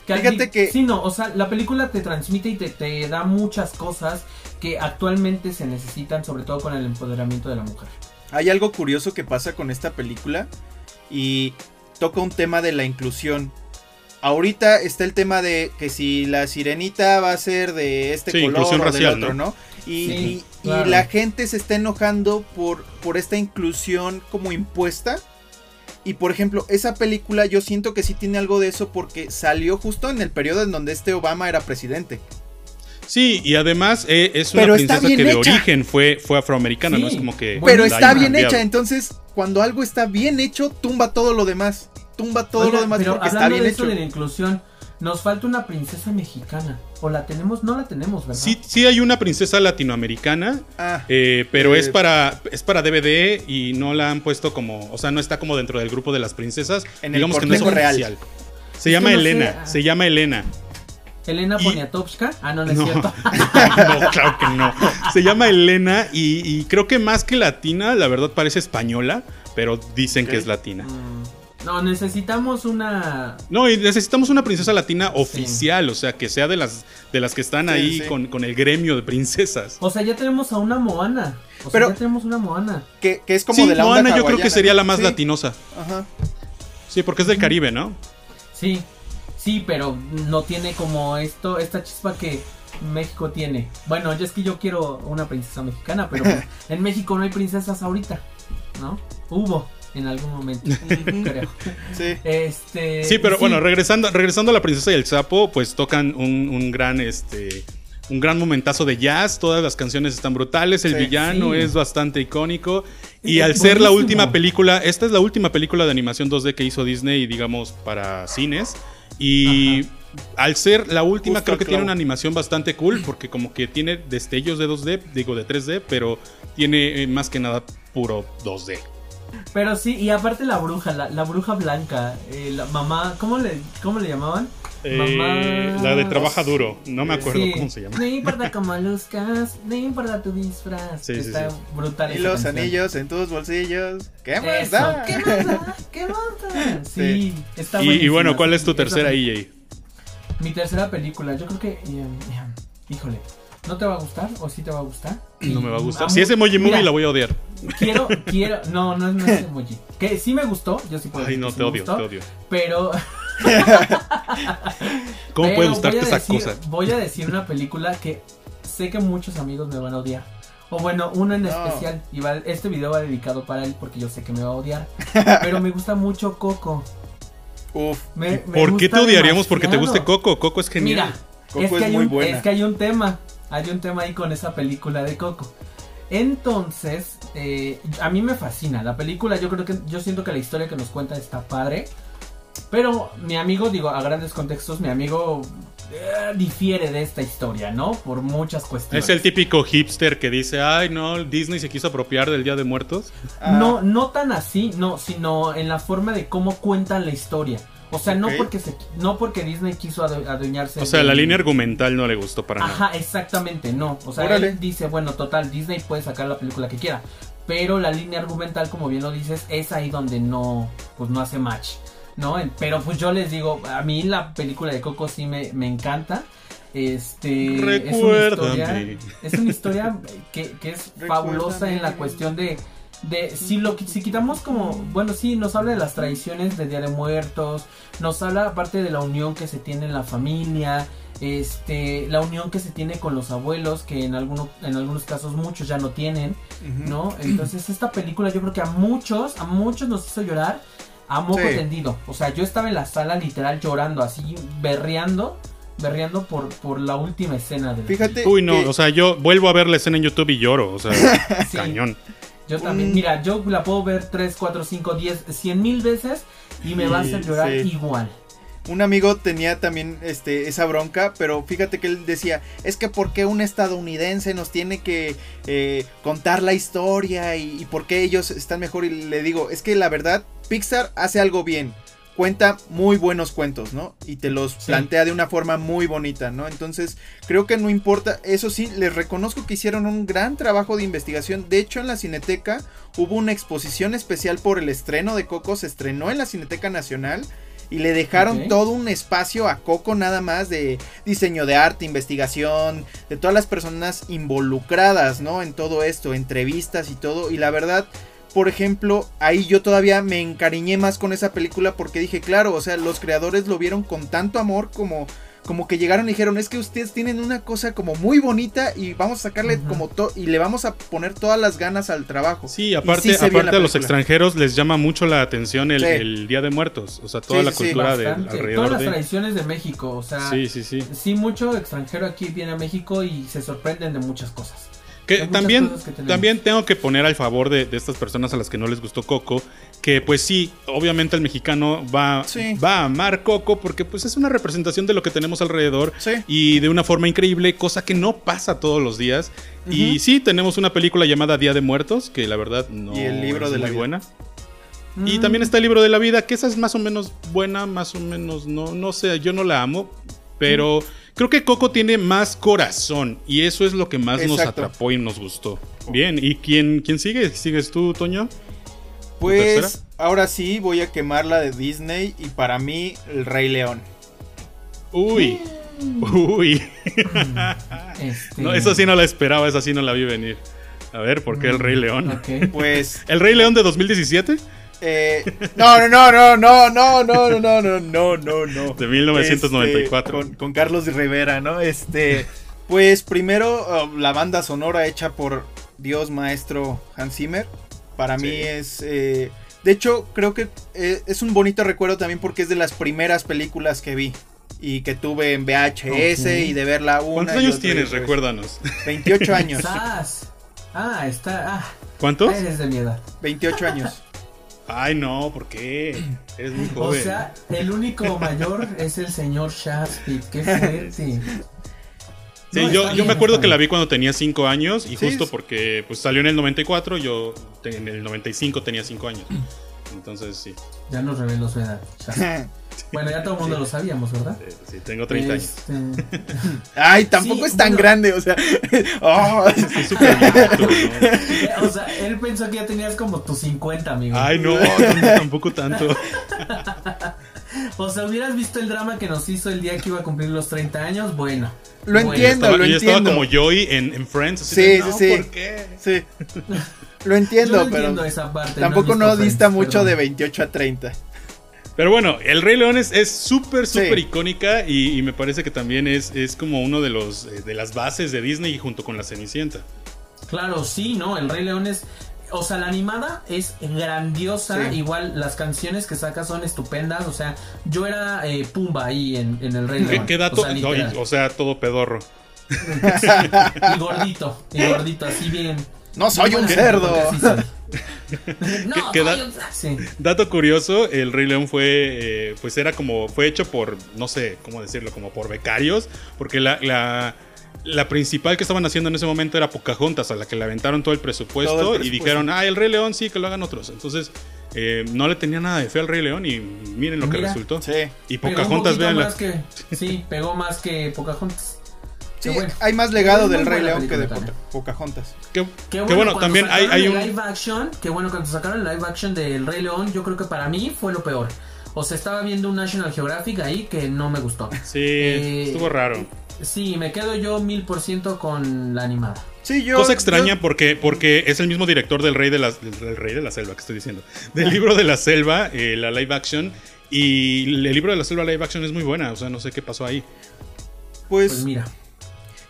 S2: Que
S5: Fíjate que-
S2: Sí, no, o sea, la película te transmite y te, te da muchas cosas que actualmente se necesitan, sobre todo con el empoderamiento de la mujer.
S5: Hay algo curioso que pasa con esta película y toca un tema de la inclusión. Ahorita está el tema de que si la sirenita va a ser de este
S1: Sí,
S5: color o
S1: racial,
S5: del otro,
S1: ¿no?
S5: ¿no? Y,
S2: Sí,
S5: y- la gente se está enojando por, por esta inclusión como impuesta. Y por ejemplo, esa película yo siento que sí tiene algo de eso porque salió justo en el periodo en donde este Obama era presidente.
S1: Sí, y además eh, es una
S5: Pero
S1: princesa que de
S5: hecha.
S1: origen fue, fue afroamericana,
S2: Sí.
S1: no es como que...
S5: Pero está bien
S1: cambiado.
S5: hecha, entonces cuando algo está bien hecho, tumba todo lo demás. Tumba todo
S2: Oiga,
S5: lo demás
S2: pero
S5: porque está bien
S2: de eso
S5: hecho.
S2: de la inclusión, nos falta una princesa mexicana. ¿O la tenemos? No la tenemos, ¿verdad?
S1: Sí, sí hay una princesa latinoamericana,
S5: Ah,
S1: eh, pero
S5: Eh,
S1: es para es para DVD y no la han puesto como, o sea, no está como dentro del grupo de las princesas.
S5: En el
S1: Digamos que no es
S5: real.
S1: oficial. Se llama
S2: sé,
S1: Elena,
S2: ah.
S1: se llama Elena.
S2: Elena
S1: Y-
S2: Poniatowska. Ah, no, no es
S1: No.
S2: cierto.
S1: no, claro que no. Se llama Elena y, y creo que más que latina, la verdad parece española, pero dicen que es latina.
S2: Mm, no, necesitamos una.
S1: No, y necesitamos una princesa latina oficial, o sea, que sea de las de las que están
S5: Sí,
S1: ahí
S5: sí.
S1: Con, con el gremio de princesas.
S2: O sea, ya tenemos a una Moana. O sea,
S5: Pero-
S2: ya tenemos una Moana.
S5: que, que es como
S1: sí,
S5: de la
S1: Moana
S5: onda
S1: yo creo que sería la más
S5: Sí,
S1: latinosa.
S5: Ajá.
S1: Sí, porque es del Caribe, ¿no?
S2: Sí, sí, pero no tiene como esto, esta chispa que México tiene. Bueno, yo es que yo quiero una princesa mexicana, pero en México no hay princesas ahorita, ¿no? Hubo en algún momento, creo.
S5: Sí.
S2: Este,
S1: Sí, pero bueno, regresando, regresando a la princesa y el sapo, pues tocan un, un gran este. Un gran momentazo de jazz, todas las canciones están brutales, el
S5: Sí.
S1: villano
S2: Sí.
S1: es bastante icónico y
S2: Es
S1: al ser la última película, esta es la última película de animación 2D que hizo Disney, digamos, para cines y al ser la última
S5: Justo
S1: creo que tiene una animación bastante cool porque como que tiene destellos de 2D, digo de 3D, pero tiene eh, más que nada puro 2D.
S2: Pero sí, y aparte la bruja, la, la bruja blanca, eh, la mamá, ¿cómo le, cómo le llamaban?
S1: Eh, la de Trabaja Duro, no me acuerdo
S2: Sí.
S1: cómo se llama.
S2: No importa cómo luzcas, no importa tu disfraz.
S1: Sí, sí,
S2: Está
S1: sí.
S2: brutal.
S5: Y los
S2: canción.
S5: anillos en tus bolsillos. ¿Qué más
S2: Eso,
S5: da?
S2: ¿Qué más da? ¿Qué más da? Sí, está
S1: Y, y bueno, ¿cuál es tu tercera EJ?
S2: Mi tercera película, yo creo que. eh, eh, híjole, ¿no te va a gustar o sí te va a gustar?
S1: No me va a gustar.
S2: Ah,
S1: Si es emoji
S2: mira,
S1: movie, la voy a odiar.
S2: Quiero, quiero. No, no, no es emoji. Que sí me gustó, yo sí puedo
S1: Ay,
S2: decir
S1: no,
S2: que
S1: te odio,
S2: gustó,
S1: te odio.
S2: Pero.
S1: ¿Cómo
S2: pero
S1: puede gustarte esa
S2: decir-
S1: cosa?
S2: Voy a decir una película que sé que muchos amigos me van a odiar. O bueno, uno en
S5: No.
S2: especial. Y va- este video va dedicado para él porque yo sé que me va a odiar. Pero me gusta mucho Coco.
S5: Uf.
S2: Me- me
S1: ¿Por qué te odiaríamos porque te guste Coco? Coco es genial.
S2: Mira,
S5: Coco
S2: es, que
S5: es
S2: hay
S5: muy
S2: un,
S5: buena.
S2: es que hay un tema. Hay un tema ahí con esa película de Coco. Entonces, eh, a mí me fascina. La película, yo creo que, yo siento que la historia que nos cuenta está padre. Pero mi amigo, digo, a grandes contextos, mi amigo eh, difiere de esta historia, ¿no? Por muchas cuestiones.
S1: Es el típico hipster que dice, ay no, Disney se quiso apropiar del Día de Muertos.
S5: Ah,
S2: No, no tan así, no, sino en la forma de cómo cuentan la historia. O sea, no porque se, no porque Disney quiso adu- adueñarse.
S1: O sea,
S2: de-
S1: la línea argumental no le gustó para nada.
S2: Ajá, exactamente, no. O sea,
S5: Órale.
S2: él dice, bueno, total, Disney puede sacar la película que quiera. Pero la línea argumental, como bien lo dices, es ahí donde no, pues no hace match. ¿No? Pero pues yo les digo, a mí la película de Coco sí me, me encanta. Este es una
S1: Recuérdame.
S2: historia, es una historia que, que es fabulosa en la
S5: Recuérdame.
S2: cuestión de, de si lo si quitamos como bueno sí nos habla de las tradiciones de Día de Muertos nos habla aparte de la unión que se tiene en la familia este la unión que se tiene con los abuelos que en algunos en algunos casos muchos ya no tienen no entonces esta película yo creo que a muchos a muchos nos hizo llorar a moco
S5: Sí.
S2: tendido o sea yo estaba en la sala literal llorando así berreando berreando por por la última escena de la
S5: Fíjate.
S1: Uy, no,
S5: que-
S1: o sea, yo vuelvo a ver la escena en YouTube y lloro, o sea,
S2: Sí.
S1: cañón.
S2: Yo también,
S5: Mm.
S2: mira, yo la puedo ver 3, 4, 5, 10, 100 mil veces y me va a hacer
S5: Sí,
S2: llorar
S5: sí.
S2: igual.
S5: Un amigo tenía también este, esa bronca, pero fíjate que él decía, es que por qué un estadounidense nos tiene que eh, contar la historia y, y por qué ellos están mejor. Y le digo, es que la verdad, Pixar hace algo bien. Cuenta muy buenos cuentos, ¿no? Y te los
S2: Sí.
S5: plantea de una forma muy bonita, ¿no? Entonces, creo que no importa. Eso sí, les reconozco que hicieron un gran trabajo de investigación. De hecho, en la Cineteca hubo una exposición especial por el estreno de Coco. Se estrenó en la Cineteca Nacional. Y le dejaron todo un espacio a Coco nada más de diseño de arte, investigación, de todas las personas involucradas, ¿no? En todo esto, entrevistas y todo. Y la verdad, por ejemplo, ahí yo todavía me encariñé más con esa película porque dije, claro, o sea, los creadores lo vieron con tanto amor como... Como que llegaron y dijeron, es que ustedes tienen una cosa como muy bonita y vamos a sacarle como todo y le vamos a poner todas las ganas al trabajo.
S1: Sí, aparte,
S5: sí
S1: aparte a los extranjeros les llama mucho la atención el,
S5: Sí.
S1: el Día de Muertos, o sea, toda
S5: Sí,
S1: la
S5: sí, sí.
S1: cultura de alrededor
S2: Todas las
S1: de...
S2: tradiciones de México, o sea,
S1: Sí, sí, sí.
S2: sí, mucho extranjero aquí viene a México y se sorprenden de muchas cosas.
S1: Que también,
S2: que
S1: también tengo que poner al favor de, de estas personas a las que no les gustó Coco, que pues sí, obviamente el mexicano va,
S5: Sí.
S1: va a amar Coco porque pues es una representación de lo que tenemos alrededor
S5: Sí.
S1: y de una forma increíble, cosa que no pasa todos los días. Y sí, tenemos una película llamada Día de Muertos, que la verdad no
S5: Y el libro
S1: es
S5: de la
S1: muy
S5: vida.
S1: buena. Y
S2: Mm,
S1: también está el libro de la vida, que esa es más o menos buena, más o menos no, no sé, yo no la amo, pero creo que Coco tiene más corazón y eso es lo que más nos atrapó y nos gustó. Bien, ¿y quién, quién sigue? ¿Sigues tú, Toño?
S5: Pues ahora sí voy a quemar la de Disney y para mí el Rey León.
S1: Uy, uy.
S2: este,
S1: No, esa sí no la esperaba, esa sí no la vi venir. A ver, ¿por qué el Rey León?
S2: ok.
S5: Pues
S1: ¿El Rey León de 2017?
S5: Eh, no, no, no, no, no, no, no, no, no, no, no, no.
S1: De 1994.
S5: Este, con, con Carlos Rivera, ¿no? Este, pues primero uh, la banda sonora hecha por Dios maestro Hans Zimmer. Para mí es... eh, de hecho, creo que eh, es un bonito recuerdo también porque es de las primeras películas que vi. Y que tuve en VHS y de verla una
S1: ¿Cuántos años tienes? Recuérdanos.
S5: 28 años.
S2: ¡Sas! Ah, está. Ah,
S1: ¿Cuántos?
S2: eres de mi edad.
S5: 28 años.
S1: Ay, no, ¿por qué? Eres muy
S2: O
S1: joven.
S2: sea, el único mayor es el señor Shaspit. Qué fuerte.
S1: Sí,
S2: No,
S1: yo,
S2: está
S1: yo
S2: bien,
S1: me acuerdo que la vi cuando tenía 5 años y
S5: Sí,
S1: justo porque pues salió en el 94, yo en el 95 tenía 5 años. Entonces sí,
S2: Ya nos reveló su edad. Bueno, ya todo el mundo lo sabíamos, ¿verdad?
S1: sí, sí, tengo 30 años.
S2: Este,
S5: Ay, tampoco
S2: Sí,
S5: es tan
S2: bueno.
S5: grande, o sea. oh,
S1: Estoy súper viejito, ¿no?
S2: o sea, él pensó que ya tenías como tus 50, amigo.
S1: Ay, no, tampoco- tampoco tanto.
S2: O sea, hubieras visto el drama que nos hizo el día que iba a cumplir los 30 años. Bueno.
S5: Lo
S2: Bueno,
S5: entiendo,
S1: Estaba-
S5: lo
S1: yo estaba
S5: entiendo.
S1: como Joey en, en Friends. así
S5: Sí,
S1: de,
S5: sí,
S1: "No,
S5: sí.
S1: ¿Por qué?
S5: Sí. Lo
S2: Yo
S5: entiendo,
S2: no
S5: pero
S2: entiendo esa parte.
S5: tampoco no,
S2: visto
S5: dista
S2: Friends,
S5: mucho
S2: perdón.
S5: de 28 a 30.
S1: Pero bueno, El Rey León es es súper, súper
S5: Sí.
S1: icónica y, y me parece que también es, es como uno de los eh, de las bases de Disney junto con la Cenicienta.
S2: Claro, sí, ¿no? El Rey León es. O sea, la animada es grandiosa.
S5: Sí.
S2: Igual las canciones que saca son estupendas. O sea, yo era eh, Pumba ahí en, en el Rey
S1: ¿Qué,
S2: León.
S1: qué dato?
S2: O sea,
S1: No, y-
S2: literal.
S1: o sea, todo pedorro.
S2: y gordito, y gordito, así bien.
S5: No soy un cerdo.
S2: no,
S1: ¿Qué- qué
S2: soy
S1: da-
S2: un- sí.
S1: Dato curioso, El Rey León fue, eh, pues era como, fue hecho por, no sé cómo decirlo, como por becarios, porque la, la, la principal que estaban haciendo en ese momento era Pocahontas, a la que le aventaron todo el presupuesto,
S5: Todo el
S1: y dijeron, ah, El Rey León sí, que lo hagan otros. Entonces, eh, no le tenía nada de fe al Rey León y miren lo que resultó.
S5: Sí.
S1: Y Pocahontas,
S2: que. Sí, pegó más que Pocahontas.
S5: Sí,
S2: Qué bueno.
S5: hay más legado del Rey León que de Poca- Pocahontas.
S1: Que,
S2: Qué
S1: que
S2: bueno,
S1: bueno,
S2: cuando
S1: también hay, hay
S2: el
S1: un...
S2: live action, que bueno, cuando sacaron el live action del Rey León, yo creo que para mí fue lo peor. O sea, estaba viendo un National Geographic ahí que no me gustó.
S1: Sí,
S2: Eh,
S1: estuvo raro.
S2: Sí, me quedo yo mil por ciento con la animada.
S5: Sí, yo.
S1: Cosa extraña
S5: yo-
S1: porque, porque es el mismo director del Rey de la, del Rey de la Selva, que estoy diciendo. Del libro de la Selva, eh, la live action. Y el libro de la Selva live action es muy buena. O sea, no sé qué pasó ahí.
S5: pues,
S2: Pues mira.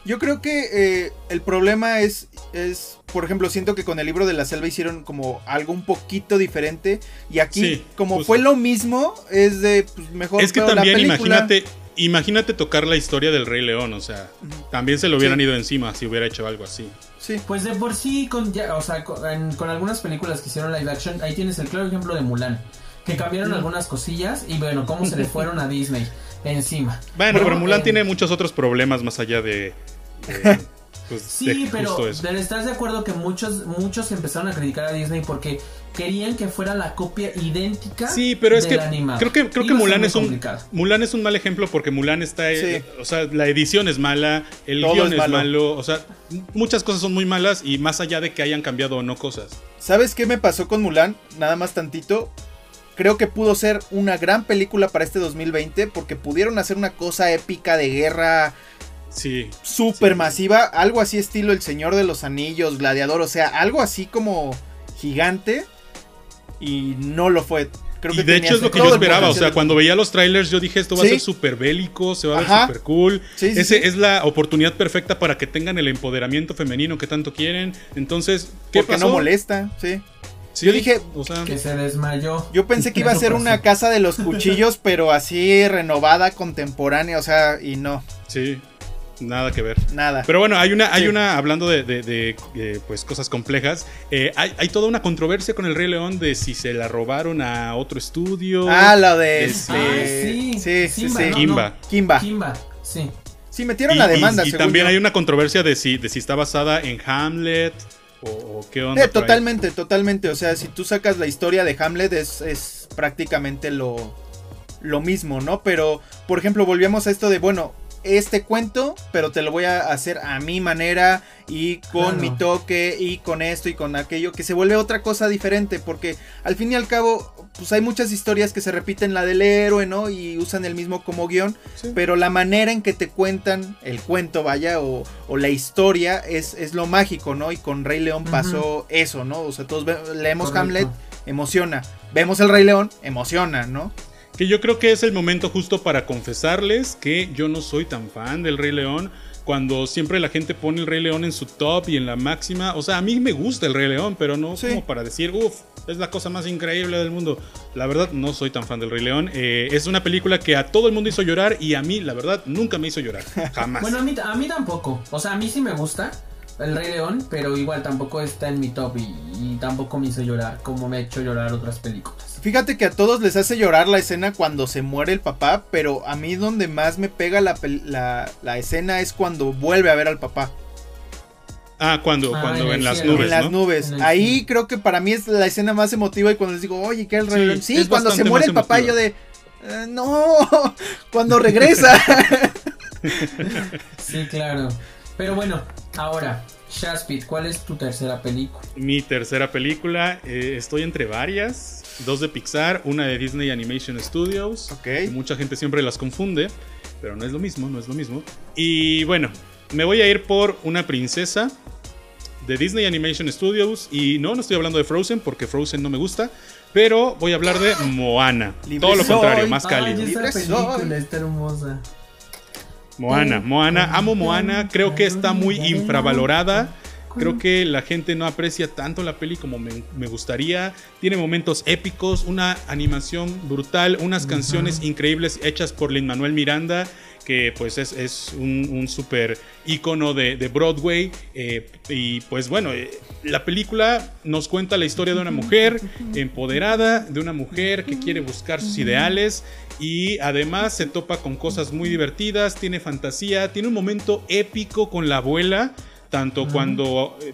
S5: Yo creo que eh, el problema es, es, por ejemplo, siento que con el libro de la selva hicieron como algo un poquito diferente. Y aquí,
S1: Sí,
S5: como
S1: justo.
S5: fue lo mismo, es de pues, mejor.
S1: es que
S5: la
S1: también imagínate, imagínate tocar la historia del Rey León. O sea, también se lo hubieran
S5: Sí.
S1: ido encima si hubiera hecho algo así.
S5: Sí.
S2: Pues de por sí, con, ya, o sea, con, en- con algunas películas que hicieron live action, ahí tienes el claro ejemplo de Mulan. Que cambiaron algunas cosillas y bueno, cómo se le fueron a Disney encima.
S1: Bueno, pero Mulan tiene muchos otros problemas más allá de. De, pues,
S2: Sí,
S1: de
S2: pero,
S1: justo eso.
S2: pero estás de acuerdo que muchos muchos empezaron a criticar a Disney porque querían que fuera la copia idéntica
S1: Sí, pero es que
S2: la animada.
S1: creo que creo que
S2: Iba
S1: Mulan es un
S2: complicado.
S1: Mulan es un mal ejemplo porque Mulan está, eh,
S5: Sí.
S1: o sea, la edición es mala, el
S5: Todo
S1: guion
S5: es
S1: es malo.
S5: malo.
S1: o sea, muchas cosas son muy malas y más allá de que hayan cambiado o no cosas.
S5: ¿Sabes qué me pasó con Mulan? Nada más tantito. Creo que pudo ser una gran película para este 2020 porque pudieron hacer una cosa épica de guerra
S1: Sí.
S5: súper
S1: Sí.
S5: masiva, algo así estilo El Señor de los Anillos, Gladiador, o sea, algo así como gigante y no lo fue. Creo
S1: y
S5: que
S1: de hecho es lo que yo esperaba, o sea, cuando veía los trailers yo dije esto va a ser súper bélico, se va a ver súper cool.
S5: Sí, sí,
S1: Ese
S5: sí.
S1: es la oportunidad perfecta para que tengan el empoderamiento femenino que tanto quieren. Entonces, ¿qué
S5: porque
S1: pasó?
S5: no molesta, sí.
S1: Sí,
S5: Yo dije-
S1: o sea,
S2: Que se desmayó.
S5: Yo pensé que iba a ser una casa de los cuchillos, pero así renovada, contemporánea, o sea, y no,
S1: sí, nada que ver.
S5: nada.
S1: Pero bueno, hay una, hay
S5: Sí.
S1: una, hablando de, de- de, eh, pues cosas complejas, eh, hay, hay toda una controversia con el Rey León de si se la robaron a otro estudio.
S5: ah, lo de
S1: Este-
S2: Ah,
S5: este,
S2: sí.
S5: sí, sí, sí.
S2: ¿no?
S1: Kimba.
S5: Kimba.
S2: Kimba, sí.
S5: Sí, metieron
S1: Y,
S5: la demanda,
S1: y- y
S5: según
S1: también
S5: yo.
S1: hay una controversia de si, de si está basada en Hamlet o, o qué onda.
S5: Eh,
S1: ahí.
S5: totalmente, totalmente. O sea, si tú sacas la historia de Hamlet es, es prácticamente lo, lo mismo, ¿no? Pero, por ejemplo, volvíamos a esto de, bueno, este cuento, pero te lo voy a hacer a mi manera y con
S2: Claro.
S5: mi toque y con esto y con aquello, que se vuelve otra cosa diferente, porque al fin y al cabo, pues hay muchas historias que se repiten la del héroe, ¿no? Y usan el mismo como guion, pero la manera en que te cuentan el cuento, vaya, o, o la historia es, es, lo mágico, ¿no? Y con Rey León pasó eso, ¿no? O sea, todos leemos Hamlet, emociona. Vemos el Rey León, emociona, ¿no?
S1: Que yo creo que es el momento justo para confesarles que yo no soy tan fan del Rey León cuando siempre la gente pone el Rey León en su top y en la máxima. O sea, a mí me gusta el Rey León, pero no como para decir, uff, es la cosa más increíble del mundo. La verdad, no soy tan fan del Rey León. Eh, es una película que a todo el mundo hizo llorar y a mí, la verdad, nunca me hizo llorar. Jamás.
S2: bueno, a mí, a mí tampoco. O sea, a mí sí me gusta el Rey León, pero igual tampoco está en mi top y, y tampoco me hizo llorar como me ha hecho llorar otras películas.
S5: Fíjate que a todos les hace llorar la escena cuando se muere el papá, pero a mí donde más me pega la, la, escena es cuando vuelve a ver al papá.
S1: Ah, cuando, ah, cuando en, las nubes.
S5: En las nubes. Ahí creo que para mí es la escena más emotiva y cuando les digo, oye, ¿qué el rey? Sí, cuando se muere el papá, yo de. Eh, no, cuando regresa.
S2: sí, claro. Pero bueno, ahora, Shaspit, ¿cuál es tu tercera película?
S1: Mi tercera película, eh, estoy entre varias dos de Pixar, una de Disney Animation Studios.
S5: Ok.
S1: Mucha gente siempre las confunde, pero no es lo mismo, no es lo mismo. Y bueno, me voy a ir por una princesa de Disney Animation Studios. Y no, no estoy hablando de Frozen porque Frozen no me gusta. Pero voy a hablar de Moana. Todo lo contrario, más cálido.
S2: está hermosa.
S1: Moana, Moana, amo Moana, creo que está muy infravalorada. Creo que la gente no aprecia tanto la peli como me, gustaría. Tiene momentos épicos, una animación brutal, unas canciones increíbles hechas por Lin Manuel Miranda, que pues es, un, un súper ícono de, Broadway. Eh, y pues bueno, eh, la película nos cuenta la historia de una mujer empoderada, de una mujer que quiere buscar sus ideales y además se topa con cosas muy divertidas, tiene fantasía, tiene un momento épico con la abuela tanto cuando eh,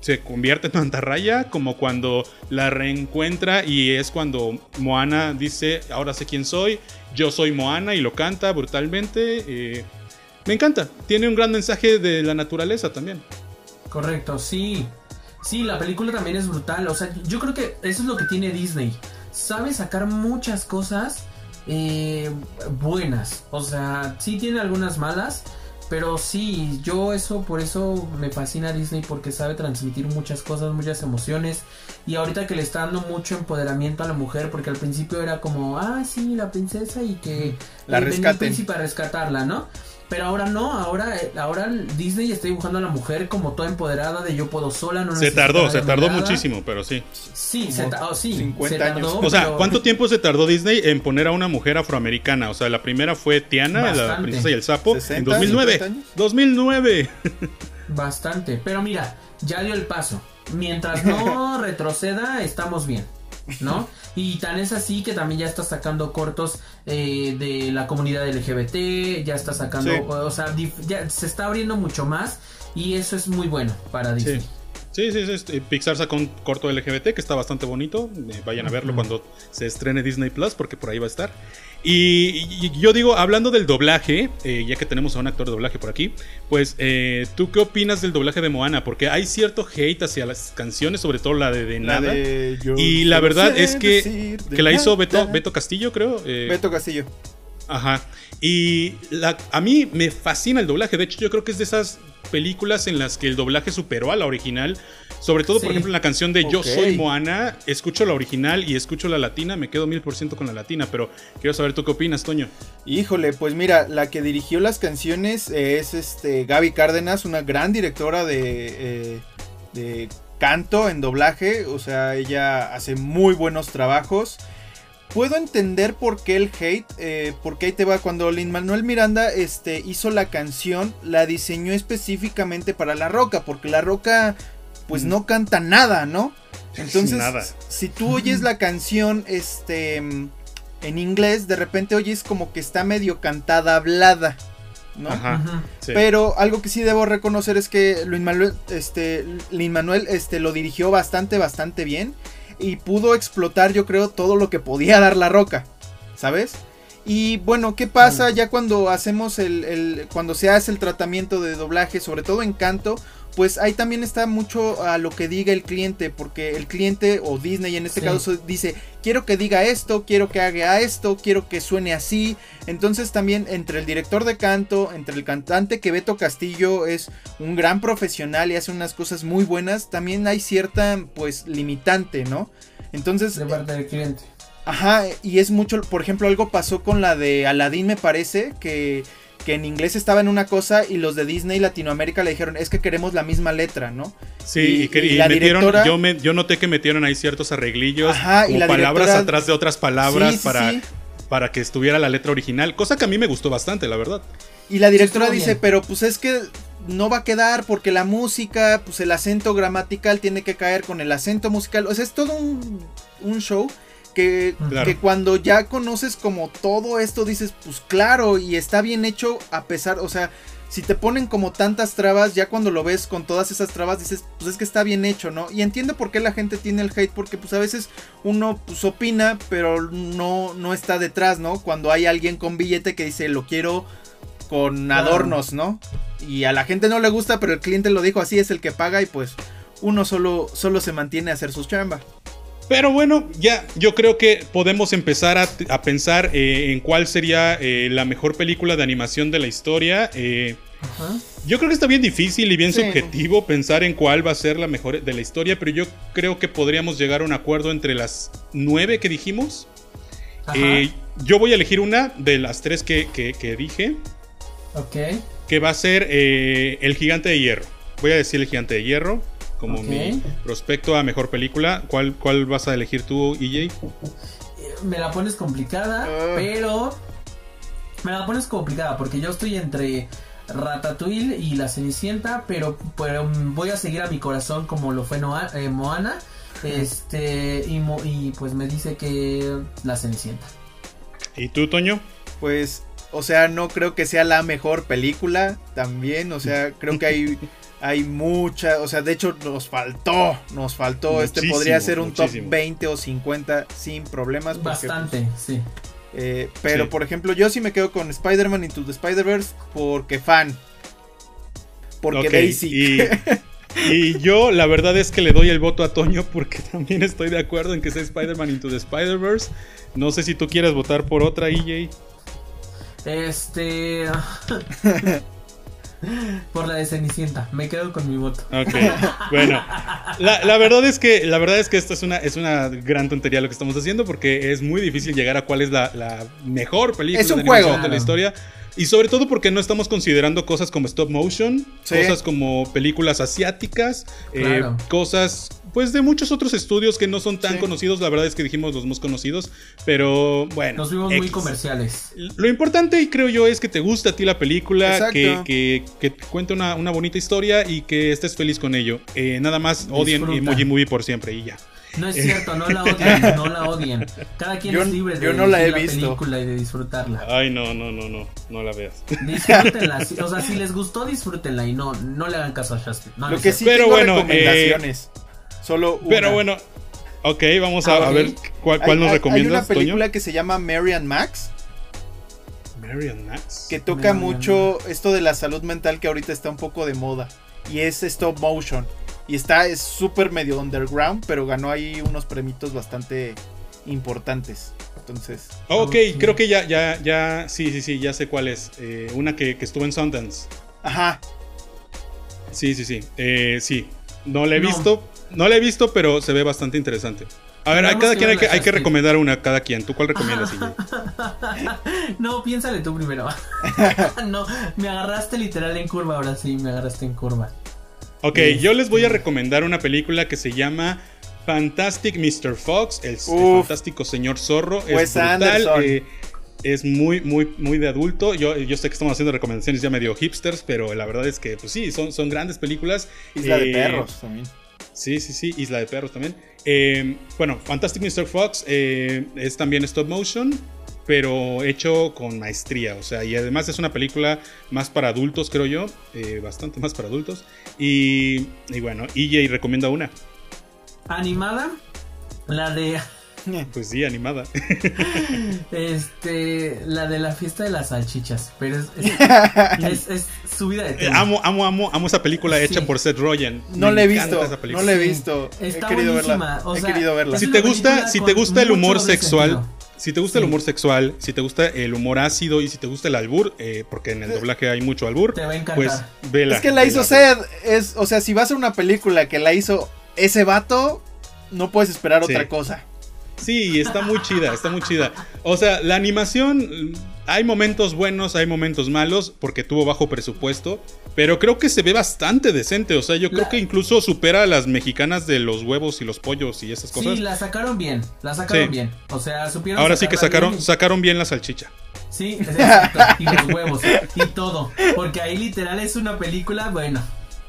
S1: se convierte en mantarraya como cuando la reencuentra y es cuando Moana dice, ahora sé quién soy, yo soy Moana y lo canta brutalmente. Eh, me encanta, tiene un gran mensaje de la naturaleza también.
S2: Correcto, sí. Sí, la película también es brutal. O sea, yo creo que eso es lo que tiene Disney. Sabe sacar muchas cosas eh, buenas. O sea, sí tiene algunas malas pero sí, yo eso, por eso me fascina Disney porque sabe transmitir muchas cosas, muchas emociones. Y ahorita que le está dando mucho empoderamiento a la mujer, porque al principio era como, ah, sí, la princesa y que
S5: la rescate. el
S2: príncipe a rescatarla, ¿no? Pero ahora no, ahora, ahora Disney está dibujando a la mujer como toda empoderada de yo puedo sola. No
S1: se tardó, se tardó muchísimo, pero sí.
S2: Sí, se, oh, sí
S5: 50 años.
S1: O sea, ¿cuánto tiempo se tardó Disney en poner a una mujer afroamericana? O sea, la primera fue Tiana, la princesa y el sapo, en 2009. 2009.
S2: Bastante, pero mira, ya dio el paso. Mientras no retroceda, estamos bien. ¿No? Y tan es así que también ya está sacando cortos eh, de la comunidad LGBT, ya está sacando, o sea, ya se está abriendo mucho más y eso es muy bueno para Disney.
S1: Sí, sí, sí. Pixar sacó un corto LGBT que está bastante bonito. Eh, vayan a verlo cuando se estrene Disney Plus, porque por ahí va a estar. Y, yo digo, hablando del doblaje, eh, ya que tenemos a un actor de doblaje por aquí, pues, eh, ¿tú qué opinas del doblaje de Moana? Porque hay cierto hate hacia las canciones, sobre todo la de, de Nada. y la verdad es que, que la hizo Beto, Beto Castillo, creo.
S5: Beto Castillo.
S1: Ajá. Y la, a mí me fascina el doblaje. De hecho, yo creo que es de esas películas en las que el doblaje superó a la original. Sobre todo, por ejemplo, en la canción de Yo soy Moana, escucho la original y escucho la latina, me quedo mil por ciento con la latina, pero quiero saber tú qué opinas, Toño.
S5: Híjole, pues mira, la que dirigió las canciones es este Gaby Cárdenas, una gran directora de, eh, de canto en doblaje, o sea, ella hace muy buenos trabajos puedo entender por qué el hate, eh, porque ahí te va, cuando Lin Manuel Miranda este, hizo la canción, la diseñó específicamente para La Roca, porque La Roca pues no canta nada, ¿no? Entonces, si tú oyes la canción este, en inglés, de repente oyes como que está medio cantada, hablada. ¿no? Ajá, Pero algo que sí debo reconocer es que Luis Manuel, este, Lin Manuel este, lo dirigió bastante, bastante bien y pudo explotar yo creo todo lo que podía dar la roca, ¿sabes? Y bueno, ¿qué pasa ya cuando hacemos el, cuando se hace el tratamiento de doblaje, sobre todo en canto? Pues ahí también está mucho a lo que diga el cliente, porque el cliente o Disney en este
S2: Sí.
S5: caso dice, quiero que diga esto, quiero que haga esto, quiero que suene así. Entonces también entre el director de canto, entre el cantante que Beto Castillo es un gran profesional y hace unas cosas muy buenas, también hay cierta pues limitante, ¿no? Entonces,
S2: De parte del cliente.
S5: Ajá, y es mucho, por ejemplo, algo pasó con la de Aladdin, me parece, que, que en inglés estaba en una cosa y los de Disney Latinoamérica le dijeron, es que queremos la misma letra, ¿no?
S1: Sí,
S5: Y-
S1: y, que-
S5: y
S1: y
S5: la
S1: metieron,
S5: directora-
S1: yo, me- yo noté que metieron ahí ciertos arreglillos,
S5: Ajá, y
S1: como
S5: la
S1: palabras
S5: directora-
S1: atrás de otras palabras
S5: Sí, sí,
S1: para,
S5: sí.
S1: para que estuviera la letra original, cosa que a mí me gustó bastante, la verdad.
S5: Y la directora dice,
S2: bien.
S5: pero pues es que no va a quedar porque la música, pues el acento gramatical tiene que caer con el acento musical. O sea, es todo un, un show que,
S1: Claro.
S5: que cuando ya conoces como todo esto dices, pues claro, y está bien hecho a pesar, o sea, si te ponen como tantas trabas, ya cuando lo ves con todas esas trabas dices, pues es que está bien hecho, ¿no? Y entiendo por qué la gente tiene el hate, porque pues a veces uno pues opina, pero no, no está detrás, ¿no? Cuando hay alguien con billete que dice, lo quiero con adornos, ¿no? Y a la gente no le gusta, pero el cliente lo dijo así, es el que paga y pues uno solo, solo se mantiene a hacer su chamba.
S1: Pero bueno, ya yo creo que podemos empezar a, a pensar eh, en cuál sería eh, la mejor película de animación de la historia. Eh,
S2: Ajá.
S1: yo creo que está bien difícil y bien
S5: Sí.
S1: subjetivo pensar en cuál va a ser la mejor de la historia, pero yo creo que podríamos llegar a un acuerdo entre las nueve que dijimos. Yo voy a elegir una de las tres que, que- que dije,
S2: ok.
S1: que va a ser El Gigante de Hierro. Voy a decir El Gigante de Hierro como mi prospecto a mejor película. ¿Cuál, ¿Cuál vas a elegir tú, EJ?
S2: Me la pones complicada,
S5: Ah.
S2: pero. Me la pones complicada porque yo estoy entre Ratatouille y La Cenicienta, pero, pero voy a seguir a mi corazón como lo fue Noa- eh, Moana. Este, y, Mo- y pues me dice que La Cenicienta.
S1: ¿Y tú, Toño?
S5: Pues, o sea, no creo que sea la mejor película también, o sea, creo que hay, hay mucha, o sea, de hecho nos faltó, nos faltó, este podría ser un
S1: muchísimo.
S5: top 20 o 50 sin problemas. porque,
S2: Bastante, sí.
S5: eh, pero
S1: Sí.
S5: por ejemplo, yo sí me quedo con Spider-Man Into the Spider-Verse porque fan. Porque Daisy.
S1: Y, y yo, la verdad es que le doy el voto a Toño porque también estoy de acuerdo en que sea Spider-Man Into the Spider-Verse. No sé si tú quieres votar por otra, EJ.
S2: Este. Por la de Cenicienta, me quedo con mi voto.
S1: Ok, bueno, la, la verdad es que la verdad es que esto es una, es una gran tontería lo que estamos haciendo porque es muy difícil llegar a cuál es la, la mejor película
S5: Es un
S1: de
S5: juego.
S1: de la historia y sobre todo porque no estamos considerando cosas como stop motion,
S5: Sí.
S1: cosas como películas asiáticas, eh, cosas pues de muchos otros estudios que no son tan
S5: Sí.
S1: conocidos, la verdad es que dijimos los más conocidos, pero bueno.
S2: Nos vimos muy comerciales.
S1: Lo importante, y creo yo, es que te guste a ti la película, que, que te cuente una, una bonita historia y que estés feliz con ello. Eh, nada más odien
S2: Disfruta.
S1: Emoji Movie por siempre y ya.
S2: No es cierto, no la odien, no la odien. Cada quien
S5: Yo-
S2: es libre de
S5: yo no la visto.
S2: película y de disfrutarla.
S1: Ay, no, no, no, no, no la veas.
S2: Disfrútenla, o sea, si les gustó, disfrútenla y no, no le hagan caso a Shakespeare. No, no
S5: Lo
S2: es
S5: que sí
S1: Pero
S5: tengo
S1: bueno,
S5: recomendaciones. Solo una.
S1: Pero bueno, ok, vamos a,
S2: Ah,
S1: ver cuál, cuál
S5: Hay-
S1: nos recomiendas,
S5: Hay una película
S1: Toño.
S5: que se llama Mary and Max,
S1: Marion Max.
S5: que toca
S2: Mary and
S5: mucho esto de la salud mental que ahorita está un poco de moda. Y es stop motion. Y está, es súper medio underground, pero ganó ahí unos premitos bastante importantes. Entonces,
S1: Ok,
S2: Ok.
S1: creo que ya, ya, ya, sí, sí, sí, ya sé cuál es. Eh, una que, que estuvo en Sundance.
S5: ajá.
S1: Sí, sí, sí. Eh, sí. No la he
S2: No.
S1: visto, no la he visto, pero se ve bastante interesante. A ver, a cada
S2: que
S1: quien hay que, hay que recomendar una cada quien. ¿Tú cuál recomiendas?
S2: No, piénsale tú primero. no, me agarraste literal en curva, ahora sí, me agarraste en curva.
S1: Ok,
S2: Este-
S1: yo les voy a recomendar una película que se llama Fantastic Mr. Fox, el, fantástico señor zorro.
S5: Wes
S1: es brutal, eh, es muy, muy, muy de adulto. Yo, yo sé que estamos haciendo recomendaciones ya medio hipsters, pero la verdad es que, pues sí, son, son grandes películas.
S5: Isla de
S1: Eh,
S5: Perros también.
S1: Sí, sí, sí, Isla de Perros también. Eh, bueno, Fantastic Mr. Fox es también stop motion, pero hecho con maestría. O sea, y además es una película más para adultos, creo yo. eh, bastante más para adultos. Y, y bueno, EJ recomienda una.
S2: Animada, la de
S1: Pues sí, animada.
S2: este la de la fiesta de las salchichas, pero es, es, es- es subida de tema.
S1: amo, amo, amo, amo esa película
S2: Sí.
S1: hecha por Seth Rogen.
S5: No la he visto,
S1: esa
S5: no la he visto. He
S2: Está
S5: querido verla. He querido verla.
S1: Si te gusta, si te gusta el humor sexual,
S2: sentido.
S1: Si te gusta el humor sexual, si te gusta el humor ácido y si te gusta el albur, eh, porque en el doblaje hay mucho albur,
S2: Te va a encantar.
S1: pues vela.
S5: Es que la hizo. Sed. Es, o sea, si vas a una película que la hizo ese vato, no puedes esperar
S1: Sí.
S5: otra cosa.
S1: Sí, está muy chida, está muy chida. O sea, la animación, hay momentos buenos, hay momentos malos, porque tuvo bajo presupuesto, pero creo que se ve bastante decente. O sea, yo creo
S2: La-
S1: que incluso supera a las mexicanas de los huevos y los pollos y esas cosas.
S2: Sí, la sacaron bien, la sacaron
S1: Sí.
S2: bien. O sea, supieron
S1: Ahora sí que sacaron,
S2: bien.
S1: sacaron bien la salchicha.
S2: Sí, exacto. y los huevos y todo. Porque ahí literal es una película, bueno.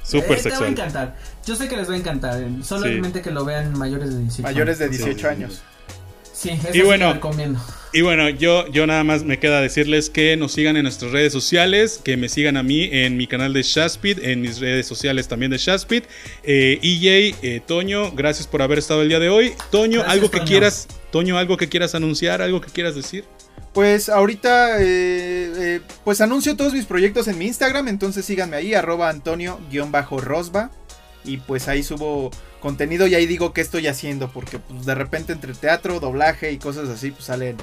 S1: Súper
S2: eh, Te va a
S1: sexual.
S2: encantar. Yo sé que les va a encantar. eh, Solamente que lo vean mayores de 18.
S5: Mayores de
S2: años.
S5: 18 años.
S2: Sí, eso
S1: Y bueno.
S2: recomiendo.
S1: Y bueno, yo, yo nada más me queda decirles que nos sigan en nuestras redes sociales, que me sigan a mí en mi canal de Shaspid, en mis redes sociales también de Shaspid. Eh, EJ, eh, Toño, gracias por haber estado el día de hoy. Toño,
S2: Gracias,
S1: algo que
S2: Toño.
S1: quieras, Toño, algo que quieras anunciar, algo que quieras decir.
S5: Pues ahorita, eh, eh, pues anuncio todos mis proyectos en mi Instagram, entonces síganme ahí, arroba Antonio-Rosba. Y pues ahí subo contenido y ahí digo qué estoy haciendo, porque pues de repente entre teatro, doblaje y cosas así, pues salen,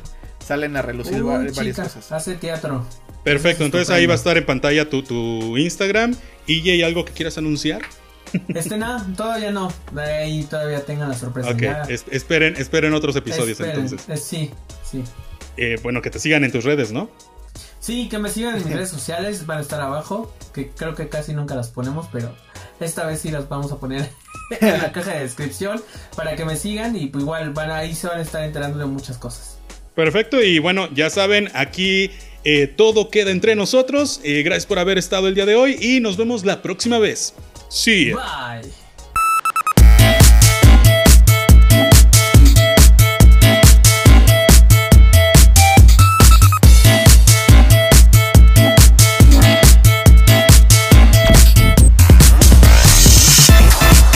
S5: salen a relucir
S2: Uy,
S5: varias
S2: chica,
S5: cosas.
S2: hace teatro.
S1: Perfecto, entonces ahí va a estar en pantalla tu, tu Instagram. EJ, algo que quieras anunciar.
S2: Este nada, todavía no. De ahí todavía tengan la sorpresa.
S1: Ok,
S2: Ya,
S1: es- esperen, esperen otros episodios
S2: esperen.
S1: entonces.
S2: Eh, sí, sí.
S1: Eh, bueno, que te sigan en tus redes, ¿no?
S2: Sí, que me sigan en mis redes sociales, van a estar abajo, que creo que casi nunca las ponemos, pero esta vez sí las vamos a poner en la caja de descripción para que me sigan y pues igual van ahí se van a estar enterando de muchas cosas.
S1: Perfecto, y bueno, ya saben, aquí eh, todo queda entre nosotros. Eh, gracias por haber estado el día de hoy y nos vemos la próxima vez. Sí.
S2: Bye.